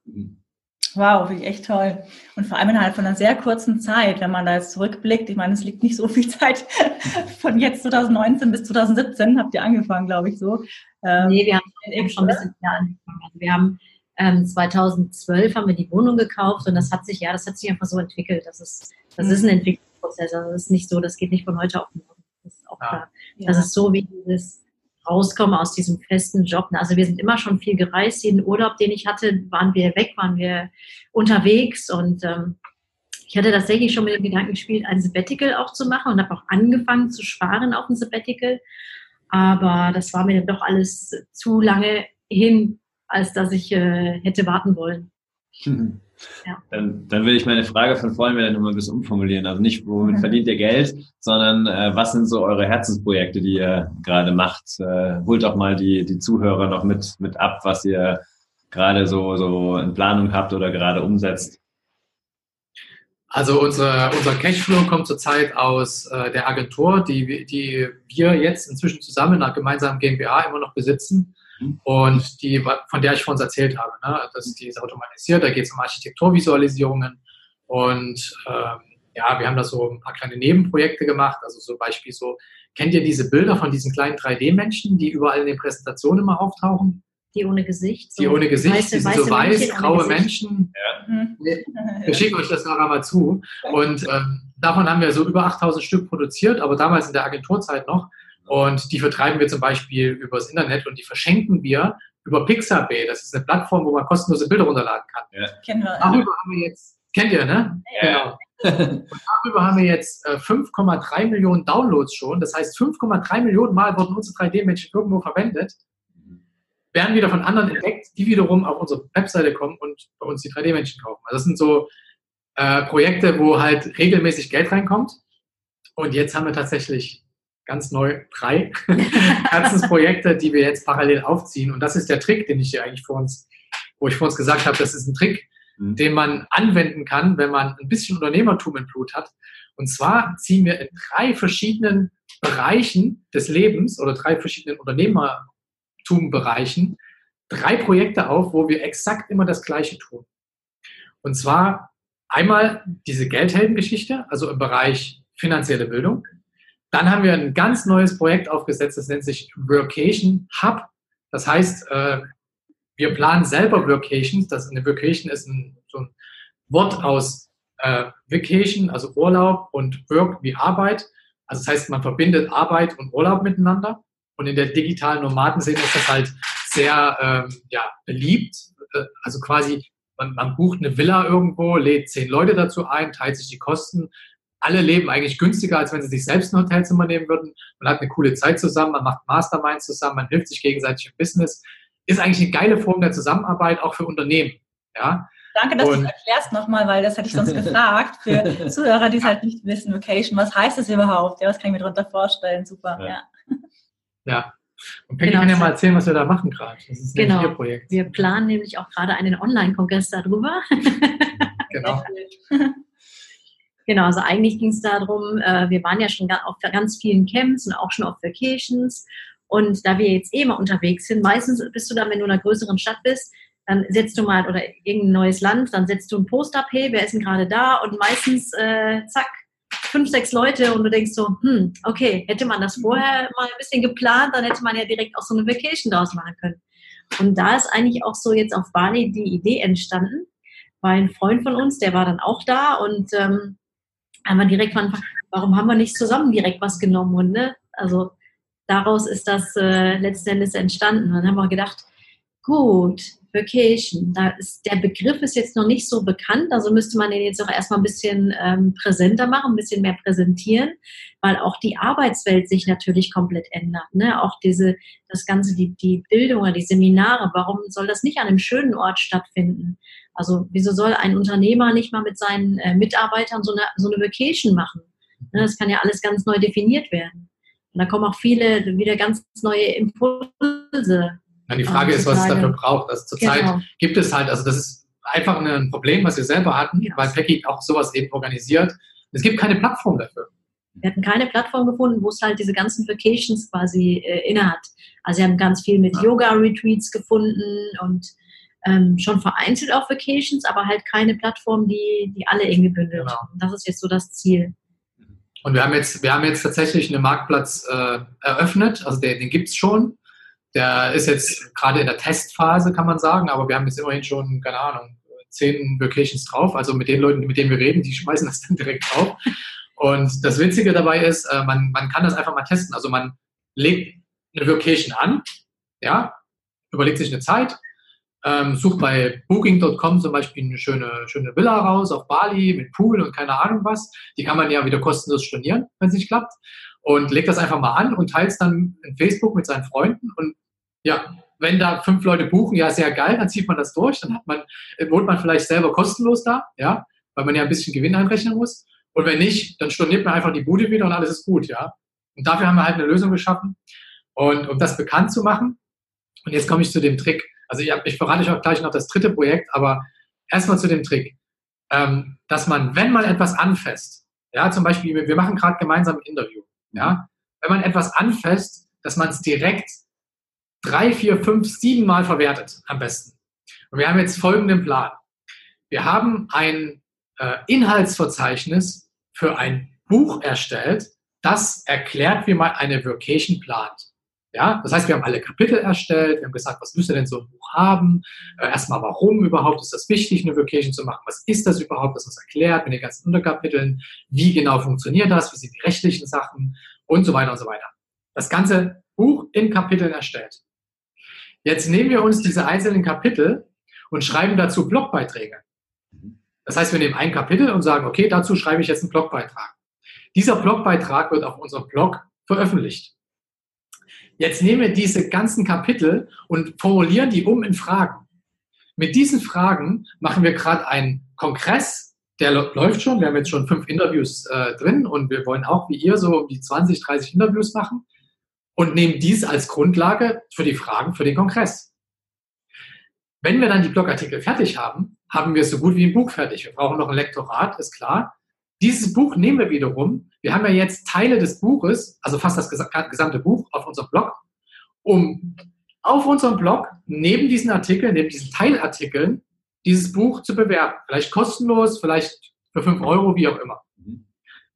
Wow, finde ich echt toll. Und vor allem innerhalb von einer sehr kurzen Zeit, wenn man da jetzt zurückblickt, ich meine, es liegt nicht so viel Zeit von jetzt 2019 bis 2017, habt ihr angefangen, glaube ich, so. Ähm, nee, wir haben schon ein bisschen mehr angefangen. Also wir haben ähm, 2012 haben wir die Wohnung gekauft und das hat sich, ja, das hat sich einfach so entwickelt. Das ist, das mhm. ist ein Entwicklungsprozess. Also das ist nicht so, das geht nicht von heute auf morgen. Das ist auch ja. klar. Das ist so wie dieses Rauskommen aus diesem festen Job. Also wir sind immer schon viel gereist. Jeden Urlaub, den ich hatte, waren wir weg, waren wir unterwegs und ähm, ich hatte tatsächlich schon mit dem Gedanken gespielt, ein Sabbatical auch zu machen und habe auch angefangen zu sparen auf ein Sabbatical. Aber das war mir dann doch alles zu lange hin, als dass ich äh, hätte warten wollen. Mhm. Ja. Dann, dann will ich meine Frage von vorhin wieder nochmal ein bisschen umformulieren. Also nicht, womit mhm. verdient ihr Geld, sondern äh, was sind so eure Herzensprojekte, die ihr gerade macht? Äh, holt auch mal die, die Zuhörer noch mit, mit ab, was ihr gerade so, so in Planung habt oder gerade umsetzt. Also unser, unser Cashflow kommt zurzeit aus äh, der Agentur, die, die wir jetzt inzwischen zusammen nach gemeinsamen GmbH immer noch besitzen und die, von der ich vor uns erzählt habe. Ne? Das, die ist automatisiert, da geht es um Architekturvisualisierungen und ähm, ja, wir haben da so ein paar kleine Nebenprojekte gemacht, also zum Beispiel so, kennt ihr diese Bilder von diesen kleinen 3D-Menschen, die überall in den Präsentationen immer auftauchen? Die ohne Gesicht. So die ohne Gesicht, weiße, die sind so weiß, Männchen graue Menschen. Ja. Mhm. Wir schicken euch das nachher mal zu. Und ähm, davon haben wir so über 8000 Stück produziert, aber damals in der Agenturzeit noch. Und die vertreiben wir zum Beispiel übers Internet und die verschenken wir über Pixabay. Das ist eine Plattform, wo man kostenlose Bilder runterladen kann. Ja. Kennen wir. Darüber haben wir jetzt, kennt ihr, ne? Ja. Genau. Und darüber haben wir jetzt 5,3 äh, Millionen Downloads schon. Das heißt, 5,3 Millionen Mal wurden unsere 3D-Menschen irgendwo verwendet, werden wieder von anderen entdeckt, die wiederum auf unsere Webseite kommen und bei uns die 3D-Menschen kaufen. Also das sind so äh, Projekte, wo halt regelmäßig Geld reinkommt. Und jetzt haben wir tatsächlich ganz neu drei Herzensprojekte, die wir jetzt parallel aufziehen. Und das ist der Trick, den ich hier eigentlich vor uns, wo ich vor uns gesagt habe, das ist ein Trick, mhm. den man anwenden kann, wenn man ein bisschen Unternehmertum im Blut hat. Und zwar ziehen wir in drei verschiedenen Bereichen des Lebens oder drei verschiedenen Unternehmertumbereichen drei Projekte auf, wo wir exakt immer das Gleiche tun. Und zwar einmal diese Geldheldengeschichte, also im Bereich finanzielle Bildung. Dann haben wir ein ganz neues Projekt aufgesetzt, das nennt sich Workation Hub. Das heißt, äh, wir planen selber Workations. Das, eine Workation ist ein, so ein Wort aus äh, Vacation, also Urlaub, und Work wie Arbeit. Also das heißt, man verbindet Arbeit und Urlaub miteinander. Und in der digitalen Nomadenszene ist das halt sehr ähm, ja, beliebt. Äh, also quasi, man, man bucht eine Villa irgendwo, lädt zehn Leute dazu ein, teilt sich die Kosten alle leben eigentlich günstiger, als wenn sie sich selbst ein Hotelzimmer nehmen würden. Man hat eine coole Zeit zusammen, man macht Masterminds zusammen, man hilft sich gegenseitig im Business. Ist eigentlich eine geile Form der Zusammenarbeit, auch für Unternehmen. Ja? Danke, dass du es erklärst nochmal, weil das hätte ich sonst gefragt. Für Zuhörer, die es halt nicht wissen, Vacation, was heißt das überhaupt? Ja, was kann ich mir darunter vorstellen? Super, ja. Ja. Ja. Und Peggy genau. kann ja mal erzählen, was wir da machen gerade. Das ist genau. Ihr Projekt. Wir planen nämlich auch gerade einen Online-Kongress darüber. genau. Genau, also eigentlich ging es darum, äh, wir waren ja schon auf ganz vielen Camps und auch schon auf Vacations. Und da wir jetzt eh mal unterwegs sind, meistens bist du dann, wenn du in einer größeren Stadt bist, dann setzt du mal, oder irgendein neues Land, dann setzt du ein Post ab, hey, wer ist denn gerade da? Und meistens, äh, zack, fünf, sechs Leute und du denkst so, hm, okay, hätte man das vorher mal ein bisschen geplant, dann hätte man ja direkt auch so eine Vacation draus machen können. Und da ist eigentlich auch so jetzt auf Bali die Idee entstanden, weil ein Freund von uns, der war dann auch da und ähm, haben wir direkt von warum haben wir nicht zusammen direkt was genommen? Und, ne? Also daraus ist das äh, letzten Endes entstanden. Und dann haben wir gedacht, gut, Vacation. Da ist, der Begriff ist jetzt noch nicht so bekannt, also müsste man den jetzt auch erstmal ein bisschen ähm, präsenter machen, ein bisschen mehr präsentieren, weil auch die Arbeitswelt sich natürlich komplett ändert. Ne? Auch diese, das Ganze, die, die Bildung oder die Seminare, warum soll das nicht an einem schönen Ort stattfinden? Also wieso soll ein Unternehmer nicht mal mit seinen äh, Mitarbeitern so eine, so eine Vacation machen? Ne? Das kann ja alles ganz neu definiert werden. Und da kommen auch viele wieder ganz neue Impulse ja, die Frage ist, was es dafür braucht. Also zurzeit genau. gibt es halt, also das ist einfach ein Problem, was wir selber hatten, ja. weil Peggy auch sowas eben organisiert. Es gibt keine Plattform dafür. Wir hatten keine Plattform gefunden, wo es halt diese ganzen Vacations quasi äh, innehat. Also wir haben ganz viel mit ja. Yoga-Retreats gefunden und ähm, schon vereinzelt auf Vacations, aber halt keine Plattform, die, die alle irgendwie bündelt. Genau. Und das ist jetzt so das Ziel. Und wir haben jetzt, wir haben jetzt tatsächlich einen Marktplatz äh, eröffnet, also den, den gibt es schon. Der ist jetzt gerade in der Testphase, kann man sagen, aber wir haben jetzt immerhin schon, keine Ahnung, zehn Vacations drauf. Also mit den Leuten, mit denen wir reden, die schmeißen das dann direkt drauf. Und das Witzige dabei ist, äh, man, man kann das einfach mal testen. Also man legt eine Vacation an, ja, überlegt sich eine Zeit, ähm, sucht bei Booking.com zum Beispiel eine schöne, schöne Villa raus auf Bali mit Pool und keine Ahnung was. Die kann man ja wieder kostenlos stornieren, wenn es nicht klappt. Und legt das einfach mal an und teilt es dann in Facebook mit seinen Freunden und ja, wenn da fünf Leute buchen, ja, sehr geil, dann zieht man das durch, dann hat man, äh, wohnt man vielleicht selber kostenlos da, ja, weil man ja ein bisschen Gewinn einrechnen muss. Und wenn nicht, dann storniert man einfach die Bude wieder und alles ist gut, ja. Und dafür haben wir halt eine Lösung geschaffen. Und um das bekannt zu machen, und jetzt komme ich zu dem Trick. Also ich, ich verrate euch auch gleich noch das dritte Projekt, aber erstmal zu dem Trick, ähm, dass man, wenn man etwas anfasst, ja, zum Beispiel, wir machen gerade gemeinsam ein Interview, ja, wenn man etwas anfasst, dass man es direkt drei, vier, fünf, sieben Mal verwertet am besten. Und wir haben jetzt folgenden Plan. Wir haben ein äh, Inhaltsverzeichnis für ein Buch erstellt, das erklärt, wie man eine Vacation plant. Ja, das heißt, wir haben alle Kapitel erstellt, wir haben gesagt, was müsste denn so ein Buch haben? Äh, erstmal, warum überhaupt ist das wichtig, eine Vacation zu machen? Was ist das überhaupt? Das uns erklärt mit den ganzen Unterkapiteln. Wie genau funktioniert das? Wie sind die rechtlichen Sachen? Und so weiter und so weiter. Das ganze Buch in Kapiteln erstellt. Jetzt nehmen wir uns diese einzelnen Kapitel und schreiben dazu Blogbeiträge. Das heißt, wir nehmen ein Kapitel und sagen, okay, dazu schreibe ich jetzt einen Blogbeitrag. Dieser Blogbeitrag wird auf unserem Blog veröffentlicht. Jetzt nehmen wir diese ganzen Kapitel und formulieren die um in Fragen. Mit diesen Fragen machen wir gerade einen Kongress, der läuft schon. Wir haben jetzt schon fünf Interviews äh, drin und wir wollen auch wie ihr so um die 20, 30 Interviews machen und nehmen dies als Grundlage für die Fragen für den Kongress. Wenn wir dann die Blogartikel fertig haben, haben wir so gut wie ein Buch fertig. Wir brauchen noch ein Lektorat, ist klar. Dieses Buch nehmen wir wiederum. Wir haben ja jetzt Teile des Buches, also fast das gesamte Buch auf unserem Blog, um auf unserem Blog neben diesen Artikeln, neben diesen Teilartikeln, dieses Buch zu bewerben. Vielleicht kostenlos, vielleicht für fünf Euro, wie auch immer.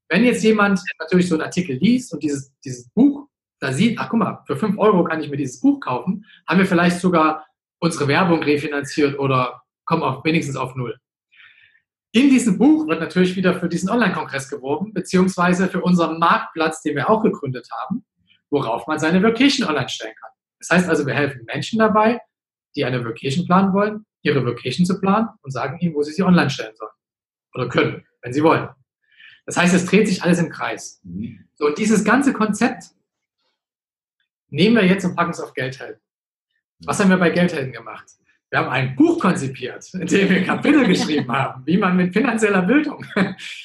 Wenn jetzt jemand natürlich so einen Artikel liest und dieses, dieses Buch da sieht, ach guck mal, für 5 Euro kann ich mir dieses Buch kaufen, haben wir vielleicht sogar unsere Werbung refinanziert oder kommen auf, wenigstens auf Null. In diesem Buch wird natürlich wieder für diesen Online-Kongress geworben, beziehungsweise für unseren Marktplatz, den wir auch gegründet haben, worauf man seine Vacation online stellen kann. Das heißt also, wir helfen Menschen dabei, die eine Vacation planen wollen, ihre Vacation zu planen und sagen ihnen, wo sie sie online stellen sollen. Oder können, wenn sie wollen. Das heißt, es dreht sich alles im Kreis. Mhm. So, und dieses ganze Konzept Nehmen wir jetzt und packen es auf Geldhelden. Was haben wir bei Geldhelden gemacht? Wir haben ein Buch konzipiert, in dem wir Kapitel geschrieben haben, wie man mit finanzieller Bildung.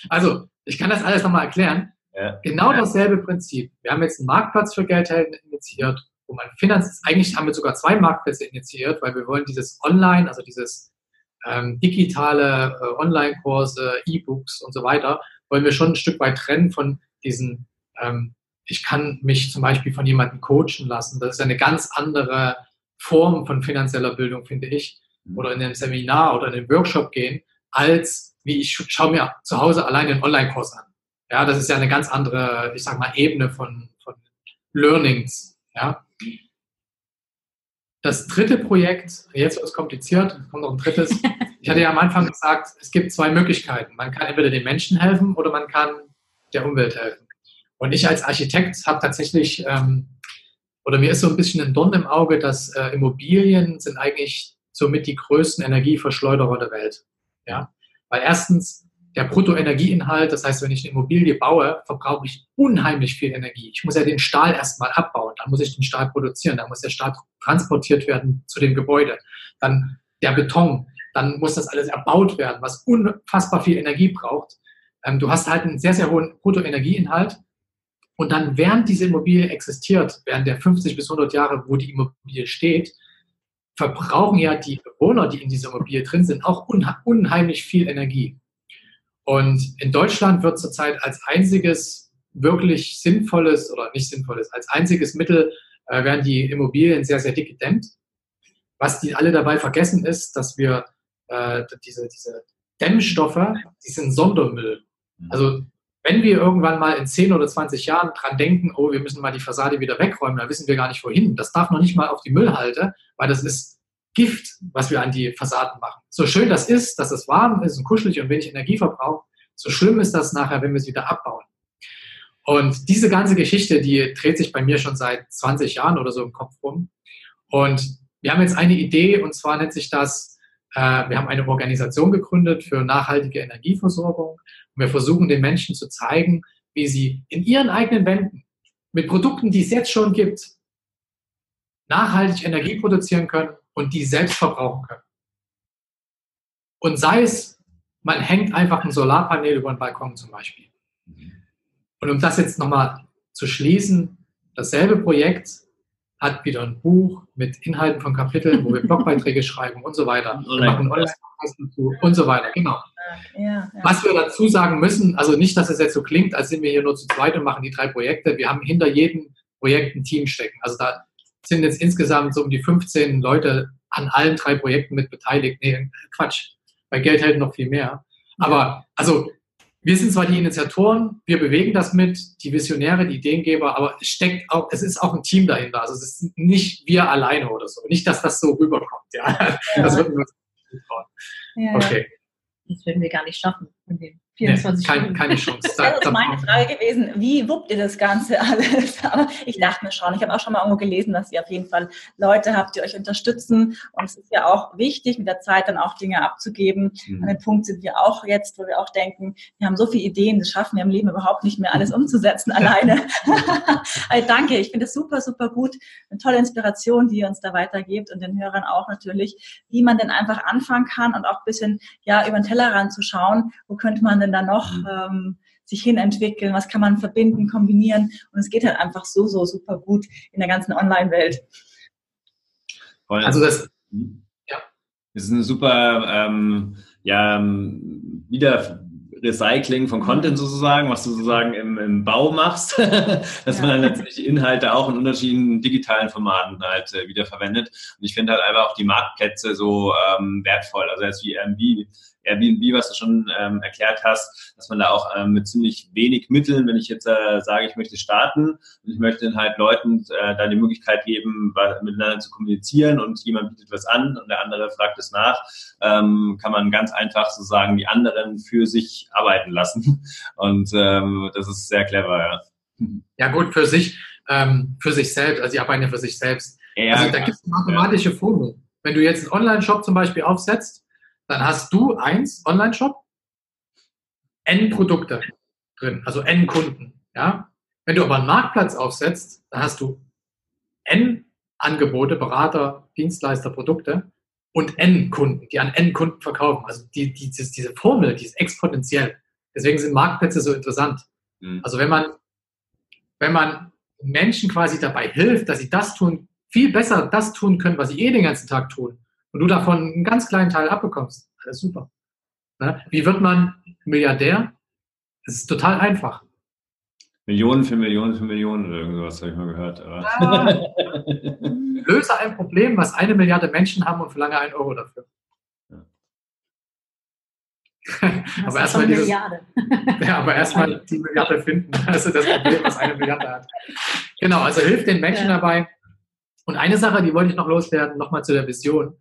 Also, ich kann das alles nochmal erklären. Ja. Genau dasselbe Prinzip. Wir haben jetzt einen Marktplatz für Geldhelden initiiert, wo man Finanz, eigentlich haben wir sogar zwei Marktplätze initiiert, weil wir wollen dieses Online, also dieses ähm, digitale äh, Online-Kurse, E-Books und so weiter, wollen wir schon ein Stück weit trennen von diesen ähm, ich kann mich zum Beispiel von jemandem coachen lassen. Das ist eine ganz andere Form von finanzieller Bildung, finde ich. Mhm. Oder in einem Seminar oder in einem Workshop gehen, als wie ich schaue mir zu Hause alleine einen Online-Kurs an. Ja, das ist ja eine ganz andere, ich sag mal, Ebene von, von Learnings. Ja. Das dritte Projekt, jetzt wird es kompliziert, kommt noch ein drittes. Ich hatte ja am Anfang gesagt, es gibt zwei Möglichkeiten. Man kann entweder den Menschen helfen oder man kann der Umwelt helfen. Und ich als Architekt habe tatsächlich, ähm, oder mir ist so ein bisschen ein Dorn im Auge, dass äh, Immobilien sind eigentlich somit die größten Energieverschleuderer der Welt. Ja? Weil erstens der Bruttoenergieinhalt, das heißt, wenn ich eine Immobilie baue, verbrauche ich unheimlich viel Energie. Ich muss ja den Stahl erstmal abbauen, dann muss ich den Stahl produzieren, dann muss der Stahl transportiert werden zu dem Gebäude, dann der Beton, dann muss das alles erbaut werden, was unfassbar viel Energie braucht. Ähm, du hast halt einen sehr, sehr hohen Bruttoenergieinhalt und dann, während diese Immobilie existiert, während der 50 bis 100 Jahre, wo die Immobilie steht, verbrauchen ja die Bewohner, die in dieser Immobilie drin sind, auch unheimlich viel Energie. Und in Deutschland wird zurzeit als einziges wirklich sinnvolles oder nicht sinnvolles, als einziges Mittel äh, werden die Immobilien sehr, sehr dick gedämmt. Was die alle dabei vergessen ist, dass wir äh, diese, diese Dämmstoffe, die sind Sondermüll. Mhm. Also wenn wir irgendwann mal in 10 oder 20 Jahren dran denken, oh, wir müssen mal die Fassade wieder wegräumen, dann wissen wir gar nicht wohin. Das darf noch nicht mal auf die Müllhalde, weil das ist Gift, was wir an die Fassaden machen. So schön das ist, dass es warm ist und kuschelig und wenig Energie verbraucht, so schlimm ist das nachher, wenn wir es wieder abbauen. Und diese ganze Geschichte, die dreht sich bei mir schon seit 20 Jahren oder so im Kopf rum. Und wir haben jetzt eine Idee, und zwar nennt sich das, wir haben eine Organisation gegründet für nachhaltige Energieversorgung. Und wir versuchen den Menschen zu zeigen, wie sie in ihren eigenen Wänden mit Produkten, die es jetzt schon gibt, nachhaltig Energie produzieren können und die selbst verbrauchen können. Und sei es, man hängt einfach ein Solarpanel über den Balkon zum Beispiel. Und um das jetzt nochmal zu schließen, dasselbe Projekt hat wieder ein Buch mit Inhalten von Kapiteln, wo wir Blogbeiträge schreiben und so weiter. Wir machen online dazu und so weiter, genau. Ja, ja. Was wir dazu sagen müssen, also nicht, dass es jetzt so klingt, als sind wir hier nur zu zweit und machen die drei Projekte. Wir haben hinter jedem Projekt ein Team stecken. Also da sind jetzt insgesamt so um die 15 Leute an allen drei Projekten mit beteiligt. Nee, Quatsch. Bei Geld hält noch viel mehr. Aber also wir sind zwar die Initiatoren, wir bewegen das mit, die Visionäre, die Ideengeber, aber es steckt auch, es ist auch ein Team dahinter. Also es ist nicht wir alleine oder so. Nicht, dass das so rüberkommt. Ja, ja. das wird uns ja. Okay. Das würden wir gar nicht schaffen 24 nee, kein, Keine Chance. Das ist meine Frage gewesen, wie wuppt ihr das Ganze alles? Aber ich dachte mir schon, ich habe auch schon mal irgendwo gelesen, dass ihr auf jeden Fall Leute habt, die euch unterstützen. Und es ist ja auch wichtig, mit der Zeit dann auch Dinge abzugeben. Mhm. An dem Punkt sind wir auch jetzt, wo wir auch denken, wir haben so viele Ideen, das schaffen wir im Leben überhaupt nicht mehr alles umzusetzen alleine. also danke, ich finde es super, super gut. Eine tolle Inspiration, die ihr uns da weitergebt und den Hörern auch natürlich, wie man denn einfach anfangen kann und auch ein bisschen ja über den Tellerrand zu schauen, wo könnte man denn denn da noch mhm. ähm, sich hinentwickeln, was kann man verbinden, kombinieren. Und es geht halt einfach so, so super gut in der ganzen Online-Welt. Also das, mhm. ja. Ist eine super ähm, ja, ähm, wieder Recycling von Content sozusagen, was du sozusagen im, im Bau machst, dass ja. man dann letztlich Inhalte auch in unterschiedlichen digitalen Formaten halt äh, wiederverwendet. Und ich finde halt einfach auch die Marktplätze so ähm, wertvoll. Also jetzt wie Airbnb, Airbnb, was du schon ähm, erklärt hast, dass man da auch ähm, mit ziemlich wenig Mitteln, wenn ich jetzt äh, sage, ich möchte starten und ich möchte dann halt Leuten äh, da die Möglichkeit geben, miteinander zu kommunizieren und jemand bietet was an und der andere fragt es nach, ähm, kann man ganz einfach sozusagen die anderen für sich arbeiten lassen. Und ähm, das ist sehr clever, ja. Ja gut, für sich, ähm, für sich selbst, also die arbeiten ja für sich selbst. Ja, also da gibt es mathematische Formel. Wenn du jetzt einen Online-Shop zum Beispiel aufsetzt, dann hast du eins, Online-Shop, N Produkte drin, also N Kunden. Ja? Wenn du aber einen Marktplatz aufsetzt, dann hast du N Angebote, Berater, Dienstleister, Produkte und N Kunden, die an N Kunden verkaufen. Also die, die, diese Formel, die ist exponentiell. Deswegen sind Marktplätze so interessant. Mhm. Also wenn man, wenn man Menschen quasi dabei hilft, dass sie das tun, viel besser das tun können, was sie eh den ganzen Tag tun, und du davon einen ganz kleinen Teil abbekommst, alles super. Ne? Wie wird man Milliardär? Es ist total einfach. Millionen für Millionen für Millionen oder irgendwas habe ich mal gehört. Ah. Löse ein Problem, was eine Milliarde Menschen haben und verlange einen Euro dafür. Ja. aber erstmal dieses, ja, aber erstmal die Milliarde finden. Also das Problem, was eine Milliarde hat. Genau, also hilft den Menschen ja. dabei. Und eine Sache, die wollte ich noch loswerden, nochmal zu der Vision.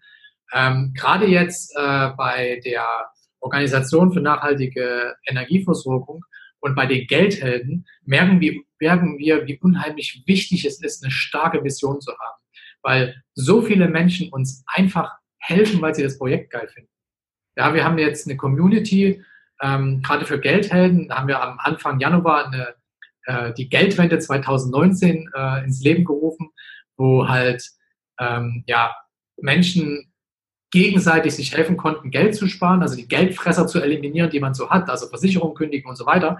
Ähm, Gerade jetzt äh, bei der Organisation für nachhaltige Energieversorgung Und bei den Geldhelden merken wir, merken wir, wie unheimlich wichtig es ist, eine starke Vision zu haben. Weil so viele Menschen uns einfach helfen, weil sie das Projekt geil finden. Ja, wir haben jetzt eine Community, ähm, gerade für Geldhelden, haben wir am Anfang Januar eine, äh, die Geldwende 2019 äh, ins Leben gerufen, wo halt ähm, ja, Menschen gegenseitig sich helfen konnten, Geld zu sparen, also die Geldfresser zu eliminieren, die man so hat, also Versicherungen kündigen und so weiter.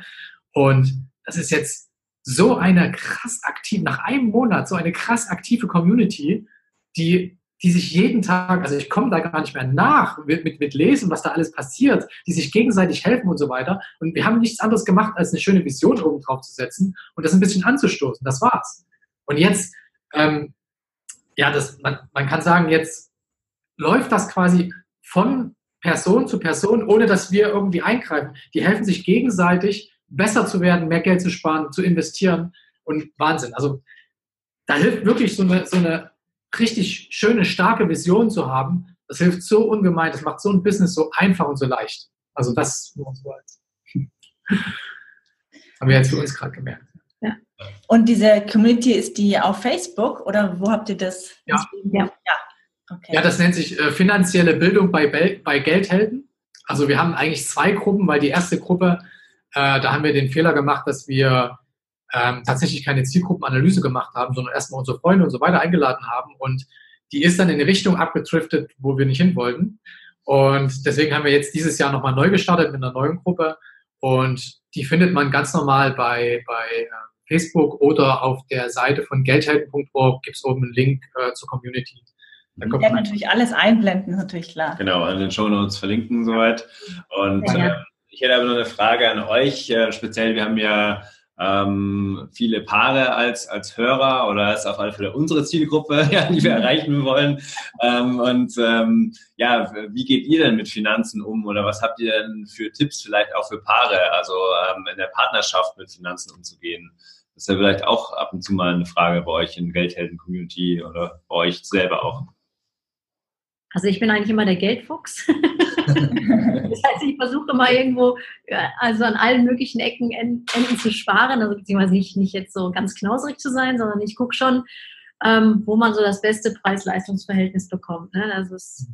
Und das ist jetzt so eine krass aktiv, nach einem Monat, so eine krass aktive Community, die, die sich jeden Tag, also ich komme da gar nicht mehr nach mit, mit, mit Lesen, was da alles passiert, die sich gegenseitig helfen und so weiter. Und wir haben nichts anderes gemacht, als eine schöne Vision oben drauf zu setzen und das ein bisschen anzustoßen. Das war's. Und jetzt, ähm, ja, das, man, man kann sagen, jetzt läuft das quasi von Person zu Person, ohne dass wir irgendwie eingreifen. Die helfen sich gegenseitig, besser zu werden, mehr Geld zu sparen, zu investieren und Wahnsinn. Also da hilft wirklich so eine, so eine richtig schöne, starke Vision zu haben. Das hilft so ungemein, das macht so ein Business so einfach und so leicht. Also das nur so als. Haben wir jetzt für uns gerade gemerkt. Ja. Und diese Community ist die auf Facebook oder wo habt ihr das? Ja. ja. Ja. Okay. Ja, das nennt sich äh, finanzielle Bildung bei, bei Geldhelden. Also wir haben eigentlich zwei Gruppen, weil die erste Gruppe, äh, da haben wir den Fehler gemacht, dass wir ähm, tatsächlich keine Zielgruppenanalyse gemacht haben, sondern erstmal unsere Freunde und so weiter eingeladen haben. Und die ist dann in eine Richtung abgetriftet, wo wir nicht hin wollten. Und deswegen haben wir jetzt dieses Jahr nochmal neu gestartet mit einer neuen Gruppe. Und die findet man ganz normal bei, bei äh, Facebook oder auf der Seite von geldhelden.org gibt es oben einen Link äh, zur Community. Da kommt man natürlich alles einblenden, ist natürlich klar. Genau, an den Shownotes verlinken soweit. Und ja, ja. Äh, ich hätte aber noch eine Frage an euch. Äh, speziell, wir haben ja ähm, viele Paare als, als Hörer oder ist auf alle Fälle unsere Zielgruppe, ja, die wir erreichen wollen. Ähm, und ähm, ja, wie geht ihr denn mit Finanzen um oder was habt ihr denn für Tipps vielleicht auch für Paare, also ähm, in der Partnerschaft mit Finanzen umzugehen? Das ist ja vielleicht auch ab und zu mal eine Frage bei euch in Geldhelden-Community oder bei euch selber auch. Also ich bin eigentlich immer der Geldfuchs. das heißt, ich versuche immer irgendwo, also an allen möglichen Ecken Enden zu sparen, also beziehungsweise nicht, nicht jetzt so ganz knauserig zu sein, sondern ich gucke schon, ähm, wo man so das beste Preis-Leistungs-Verhältnis bekommt. Ne? Also es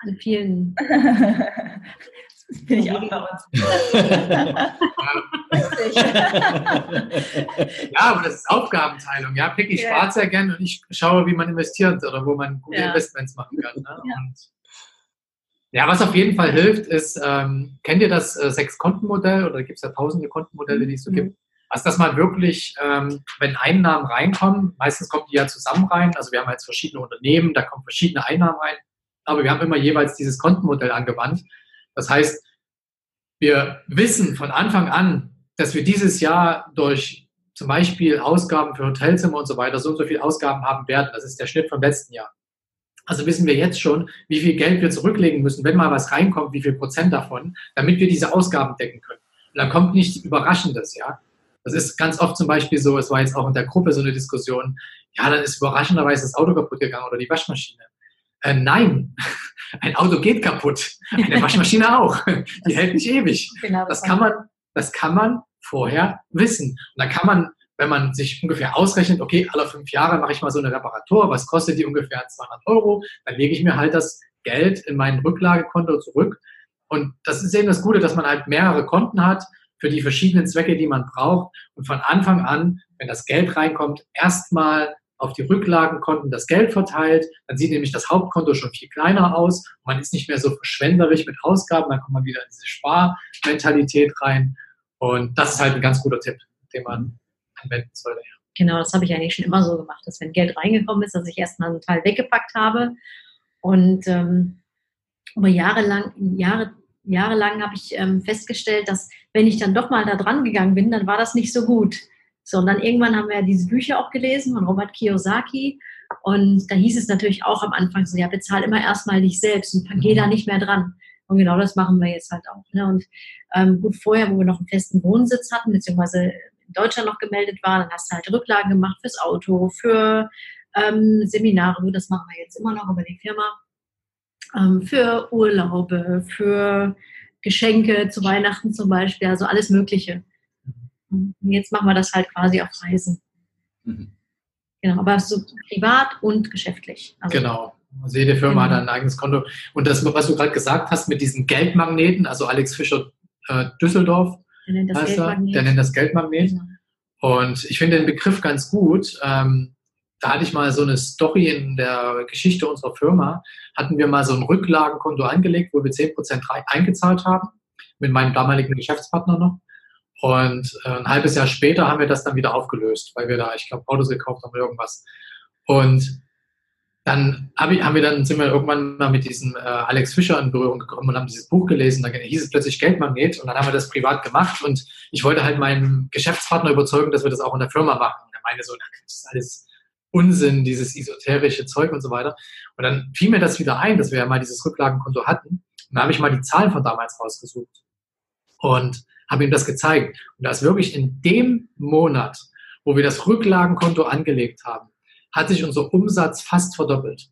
an vielen Bin ich auch bei uns. ja, aber das ist Aufgabenteilung. Ja, Peggy ja. spart sehr gerne und ich schaue, wie man investiert oder wo man gute ja. Investments machen kann. Ne? Ja. Ja, was auf jeden Fall hilft, ist, ähm, kennt ihr das äh, Sechs-Konten-Modell oder gibt es ja tausende Kontenmodelle, die es so mhm. gibt? Also, dass man wirklich, ähm, wenn Einnahmen reinkommen, meistens kommen die ja zusammen rein, also wir haben jetzt verschiedene Unternehmen, da kommen verschiedene Einnahmen rein, aber wir haben immer jeweils dieses Kontenmodell angewandt das heißt, wir wissen von Anfang an, dass wir dieses Jahr durch zum Beispiel Ausgaben für Hotelzimmer und so weiter so und so viel Ausgaben haben werden. Das ist der Schnitt vom letzten Jahr. Also wissen wir jetzt schon, wie viel Geld wir zurücklegen müssen, wenn mal was reinkommt, wie viel Prozent davon, damit wir diese Ausgaben decken können. Und dann kommt nichts Überraschendes, ja. Das ist ganz oft zum Beispiel so, es war jetzt auch in der Gruppe so eine Diskussion, ja, dann ist überraschenderweise das Auto kaputt gegangen oder die Waschmaschine. Äh, nein, ein Auto geht kaputt, eine Waschmaschine auch. Die hält nicht ewig. Genau, das, kann man, das kann man vorher wissen. Und dann kann man, wenn man sich ungefähr ausrechnet, okay, alle fünf Jahre mache ich mal so eine Reparatur, was kostet die ungefähr 200 Euro, dann lege ich mir halt das Geld in mein Rücklagekonto zurück. Und das ist eben das Gute, dass man halt mehrere Konten hat für die verschiedenen Zwecke, die man braucht. Und von Anfang an, wenn das Geld reinkommt, erstmal auf die Rücklagenkonten das Geld verteilt. Dann sieht nämlich das Hauptkonto schon viel kleiner aus. Man ist nicht mehr so verschwenderisch mit Ausgaben. Dann kommt man wieder in diese Sparmentalität rein. Und das ist halt ein ganz guter Tipp, den man anwenden sollte. Genau, das habe ich eigentlich schon immer so gemacht, dass wenn Geld reingekommen ist, dass ich erstmal einen Teil weggepackt habe. Und ähm, über Jahre lang, Jahre, jahrelang habe ich ähm, festgestellt, dass wenn ich dann doch mal da dran gegangen bin, dann war das nicht so gut. So, und dann irgendwann haben wir ja diese Bücher auch gelesen von Robert Kiyosaki. Und da hieß es natürlich auch am Anfang so, ja, bezahl immer erstmal dich selbst und geh da nicht mehr dran. Und genau das machen wir jetzt halt auch. Ne? Und ähm, gut, vorher, wo wir noch einen festen Wohnsitz hatten, beziehungsweise in Deutschland noch gemeldet war, dann hast du halt Rücklagen gemacht fürs Auto, für ähm, Seminare, gut, das machen wir jetzt immer noch über die Firma, ähm, für Urlaube, für Geschenke zu Weihnachten zum Beispiel, also alles Mögliche. Und jetzt machen wir das halt quasi auf Reisen. Mhm. Genau, aber so privat und geschäftlich. Also genau. Also jede Firma genau. hat ein eigenes Konto. Und das, was du gerade gesagt hast mit diesen Geldmagneten, also Alex Fischer äh, Düsseldorf, der nennt das Geldmagnet. Der nennt das Geldmagnet. Genau. Und ich finde den Begriff ganz gut. Ähm, da hatte ich mal so eine Story in der Geschichte unserer Firma. Hatten wir mal so ein Rücklagenkonto angelegt, wo wir 10% eingezahlt haben, mit meinem damaligen Geschäftspartner noch. Und äh, ein halbes Jahr später haben wir das dann wieder aufgelöst, weil wir da, ich glaube, Autos gekauft haben oder irgendwas. Und dann hab ich, haben wir dann, sind wir irgendwann mal mit diesem äh, Alex Fischer in Berührung gekommen und haben dieses Buch gelesen. Dann hieß es plötzlich Geldmagnet und dann haben wir das privat gemacht und ich wollte halt meinen Geschäftspartner überzeugen, dass wir das auch in der Firma machen. Und er meinte so, das ist alles Unsinn, dieses esoterische Zeug und so weiter. Und dann fiel mir das wieder ein, dass wir ja mal dieses Rücklagenkonto hatten. Und dann habe ich mal die Zahlen von damals rausgesucht und habe ihm das gezeigt. Und da ist wirklich in dem Monat, wo wir das Rücklagenkonto angelegt haben, hat sich unser Umsatz fast verdoppelt.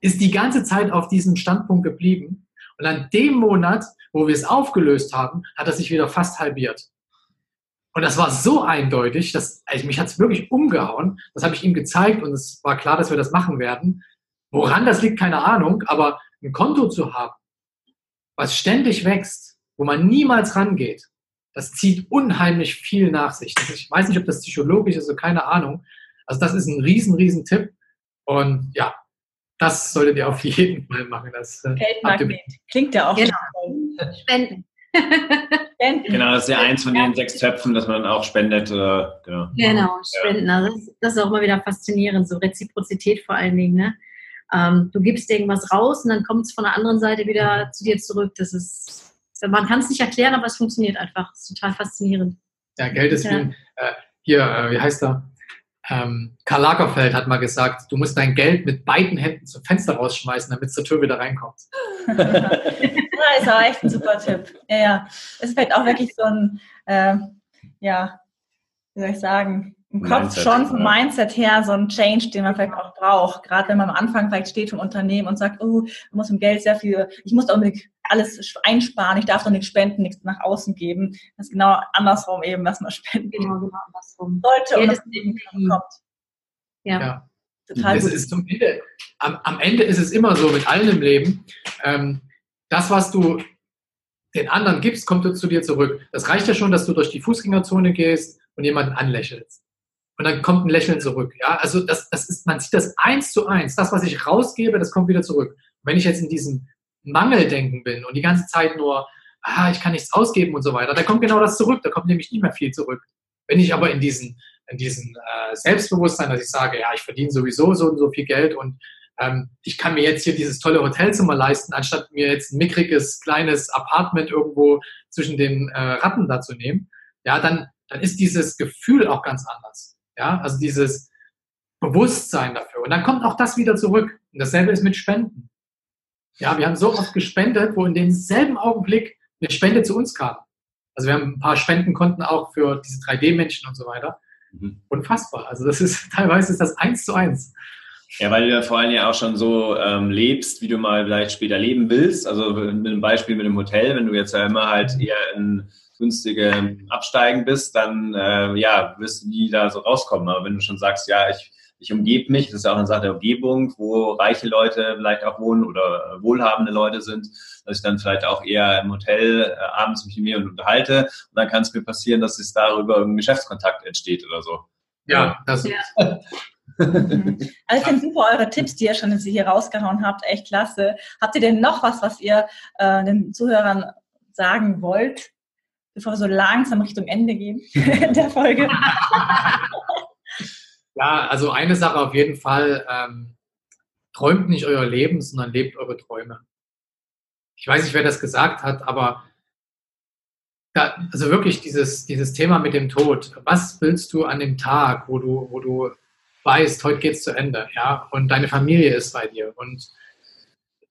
Ist die ganze Zeit auf diesem Standpunkt geblieben. Und an dem Monat, wo wir es aufgelöst haben, hat er sich wieder fast halbiert. Und das war so eindeutig, dass also mich hat es wirklich umgehauen. Das habe ich ihm gezeigt und es war klar, dass wir das machen werden. Woran das liegt, keine Ahnung, aber ein Konto zu haben, was ständig wächst, wo man niemals rangeht, das zieht unheimlich viel nach sich. Ich weiß nicht, ob das psychologisch ist oder keine Ahnung, also das ist ein riesen, riesen Tipp. Und ja, das solltet ihr auf jeden Fall machen. Das, äh, Geldmagnet. Klingt ja auch genau. Spenden. Genau, das ist ja eins von den sechs Töpfen, dass man auch spendet. Äh, genau. genau, spenden. Also das, das, ist auch immer wieder faszinierend, so Reziprozität vor allen Dingen. Ne? Ähm, du gibst irgendwas raus und dann kommt es von der anderen Seite wieder zu dir zurück. Das ist, man kann es nicht erklären, aber es funktioniert einfach. Das ist total faszinierend. Ja, Geld ist ja. wie ein, äh, hier, äh, wie heißt er? Ähm, Karl Lagerfeld hat mal gesagt, du musst dein Geld mit beiden Händen zum Fenster rausschmeißen, damit es zur Tür wieder reinkommt. das ist auch echt ein super Tipp. Ja, ja. Es ist vielleicht auch wirklich so ein, äh, ja, wie soll ich sagen, im Kopf Mindset, schon vom Mindset her so ein Change, den man vielleicht auch braucht. Gerade wenn man am Anfang vielleicht steht vom Unternehmen und sagt, oh, man muss im Geld sehr viel, ich muss mit alles einsparen, ich darf doch nichts spenden, nichts nach außen geben. Das ist genau andersrum eben, was man spenden genau, genau andersrum. sollte und das eben kommt. Ja. ja. Total es gut. Ist zum Ende, am, am, Ende ist es immer so mit allen im Leben, ähm, das, was du den anderen gibst, kommt zu dir zurück. Das reicht ja schon, dass du durch die Fußgängerzone gehst und jemanden anlächelst. Und dann kommt ein Lächeln zurück. Ja, also das, das ist, man sieht das eins zu eins. Das, was ich rausgebe, das kommt wieder zurück. Und wenn ich jetzt in diesem Mangeldenken bin und die ganze Zeit nur, ah, ich kann nichts ausgeben und so weiter, da kommt genau das zurück. Da kommt nämlich nicht mehr viel zurück. Wenn ich aber in diesen, in diesen äh, Selbstbewusstsein, dass ich sage, ja, ich verdiene sowieso so und so viel Geld und ähm, ich kann mir jetzt hier dieses tolle Hotelzimmer leisten, anstatt mir jetzt ein mickriges, kleines Apartment irgendwo zwischen den äh, Ratten da zu nehmen, ja, dann, dann ist dieses Gefühl auch ganz anders. Ja, also dieses Bewusstsein dafür. Und dann kommt auch das wieder zurück. Und dasselbe ist mit Spenden. Ja, wir haben so oft gespendet, wo in demselben Augenblick eine Spende zu uns kam. Also wir haben ein paar Spendenkonten auch für diese 3D-Menschen und so weiter. Mhm. Unfassbar. Also das ist teilweise ist das eins zu eins. Ja, weil du ja vor allem ja auch schon so ähm, lebst, wie du mal vielleicht später leben willst. Also mit einem Beispiel mit dem Hotel, wenn du jetzt ja immer halt mhm. eher in günstige Absteigen bist, dann äh, ja, wirst du nie da so rauskommen. Aber wenn du schon sagst, ja, ich ich umgebe mich, das ist ja auch eine Sache der Umgebung, wo reiche Leute vielleicht auch wohnen oder wohlhabende Leute sind, dass ich dann vielleicht auch eher im Hotel äh, abends mich mit mir unterhalte und dann kann es mir passieren, dass es darüber ein Geschäftskontakt entsteht oder so. Ja, das ja. Mhm. Also ich finde super eure Tipps, die ihr schon hier rausgehauen habt, echt klasse. Habt ihr denn noch was, was ihr äh, den Zuhörern sagen wollt, bevor wir so langsam Richtung Ende gehen der Folge? Ja, also eine Sache auf jeden Fall, ähm, träumt nicht euer Leben, sondern lebt eure Träume. Ich weiß nicht, wer das gesagt hat, aber da, also wirklich dieses, dieses Thema mit dem Tod. Was willst du an dem Tag, wo du, wo du weißt, heute geht's zu Ende, ja, und deine Familie ist bei dir und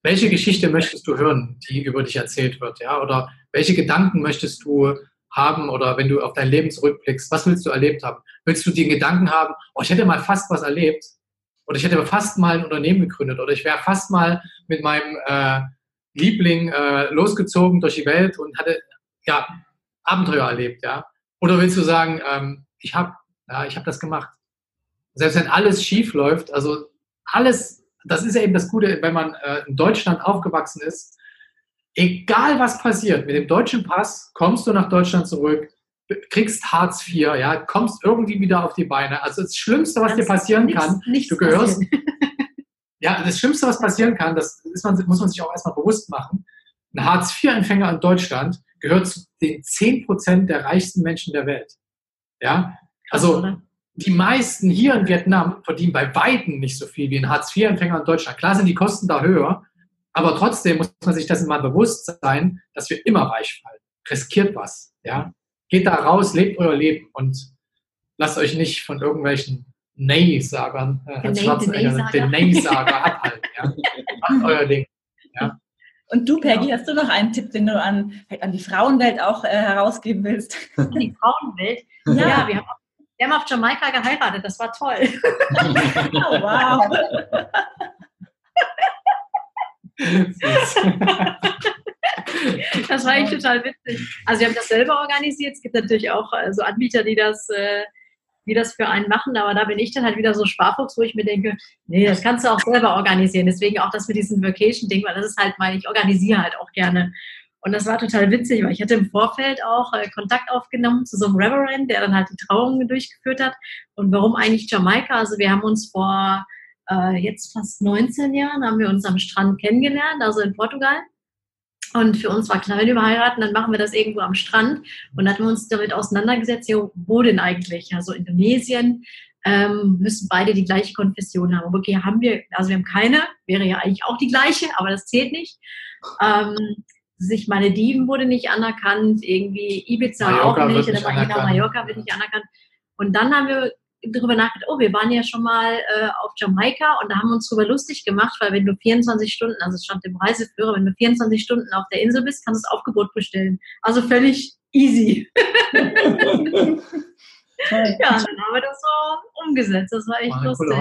welche Geschichte möchtest du hören, die über dich erzählt wird, ja, oder welche Gedanken möchtest du haben oder wenn du auf dein Leben zurückblickst, was willst du erlebt haben? Willst du den Gedanken haben, oh, ich hätte mal fast was erlebt oder ich hätte fast mal ein Unternehmen gegründet oder ich wäre fast mal mit meinem, äh, Liebling äh, losgezogen durch die Welt und hatte ja Abenteuer erlebt, ja? Oder willst du sagen, ähm, ich habe ja, ich hab das gemacht? Selbst wenn alles schief läuft, also alles, das ist ja eben das Gute, wenn man äh, in Deutschland aufgewachsen ist, egal was passiert, mit dem deutschen Pass kommst du nach Deutschland zurück, kriegst Hartz IV, ja, kommst irgendwie wieder auf die Beine. Also das Schlimmste, was das dir passieren nichts, kann, nichts du gehörst. ja, das Schlimmste, was passieren kann, das man, muss man sich auch erstmal bewusst machen. Ein Hartz IV-Empfänger in Deutschland gehört zu den 10% der reichsten Menschen der Welt. Ja, also die meisten hier in Vietnam verdienen bei Weitem nicht so viel wie ein Hartz-IV-Empfänger in Deutschland. Klar sind die Kosten da höher, aber trotzdem muss man sich dessen mal bewusst sein, dass wir immer reich fallen. Riskiert was, ja. Geht da raus, lebt euer Leben und lasst euch nicht von irgendwelchen Nay-Sagern, äh, den Schwarzenegger, den Nay-Sager abhalten. Ja. Macht euer Ding. Ja. Und du, Peggy, genau. hast du noch einen Tipp, den du an, an die Frauenwelt auch äh, herausgeben willst? An die Frauenwelt? Ja, ja wir, haben, wir haben auf Jamaika geheiratet, das war toll. oh, wow. das war echt total witzig. Also wir haben das selber organisiert. Es gibt natürlich auch äh, so Anbieter, die das, äh, die das für einen machen, aber da bin ich dann halt wieder so Sparfuchs, wo ich mir denke, nee, das kannst du auch selber organisieren. Deswegen auch das mit diesem Vacation-Ding, weil das ist halt mein, ich organisiere halt auch gerne. Und das war total witzig, weil ich hatte im Vorfeld auch äh, Kontakt aufgenommen zu so einem Reverend, der dann halt die Trauungen durchgeführt hat. Und warum eigentlich Jamaika? Also wir haben uns vor äh, jetzt fast 19 Jahren haben wir uns am Strand kennengelernt, also in Portugal. Und für uns war klar, wenn wir heiraten, dann machen wir das irgendwo am Strand. Und dann hatten wir uns damit auseinandergesetzt, wo denn eigentlich? Also Indonesien ähm, müssen beide die gleiche Konfession haben. Okay, haben wir, also wir haben keine, wäre ja eigentlich auch die gleiche, aber das zählt nicht. Ähm, sich Malediven wurde nicht anerkannt, irgendwie Ibiza Mallorca auch nicht, oder Mallorca wird nicht anerkannt. Und dann haben wir darüber nachgedacht, oh, wir waren ja schon mal äh, auf Jamaika und da haben wir uns darüber lustig gemacht, weil wenn du 24 Stunden, also es stand im Reiseführer, wenn du 24 Stunden auf der Insel bist, kannst du das Aufgebot bestellen. Also völlig easy. ja, dann haben wir das so umgesetzt. Das war echt war lustig.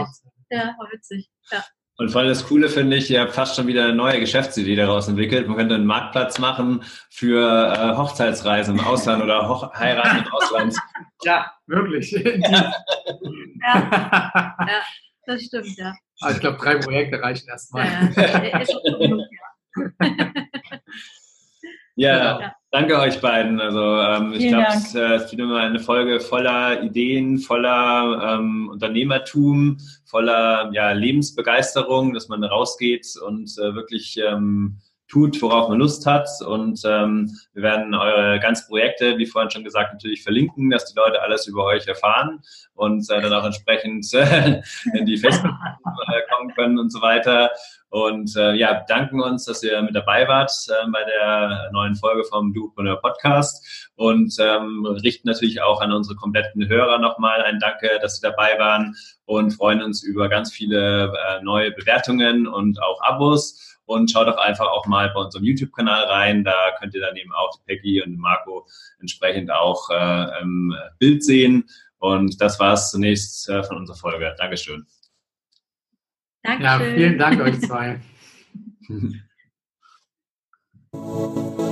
Ja, war witzig. Ja. Und voll das Coole finde ich, ihr habt fast schon wieder eine neue Geschäftsidee daraus entwickelt. Man könnte einen Marktplatz machen für äh, Hochzeitsreisen im Ausland oder Hoch Heiraten im Ausland. Ja, wirklich. Ja. ja. ja, das stimmt, ja. Aber ich glaube, drei Projekte reichen erstmal. Ja, ja. ja, danke euch beiden. Also ähm, ich glaube, es, äh, es wird immer eine Folge voller Ideen, voller ähm, Unternehmertum, voller ja, Lebensbegeisterung, dass man rausgeht und äh, wirklich ähm, tut, worauf man Lust hat. Und ähm, wir werden eure ganzen Projekte, wie vorhin schon gesagt, natürlich verlinken, dass die Leute alles über euch erfahren und äh, dann auch entsprechend äh, in die Facebook äh, kommen können und so weiter. Und äh, ja, danken uns, dass ihr mit dabei wart äh, bei der neuen Folge vom Dupreneur Podcast und ähm, richten natürlich auch an unsere kompletten Hörer nochmal ein Danke, dass sie dabei waren und freuen uns über ganz viele äh, neue Bewertungen und auch Abos und schaut doch einfach auch mal bei unserem YouTube-Kanal rein. Da könnt ihr dann eben auch Peggy und Marco entsprechend auch äh, im Bild sehen. Und das war es zunächst äh, von unserer Folge. Dankeschön. Dankeschön. Ja, vielen Dank euch zwei.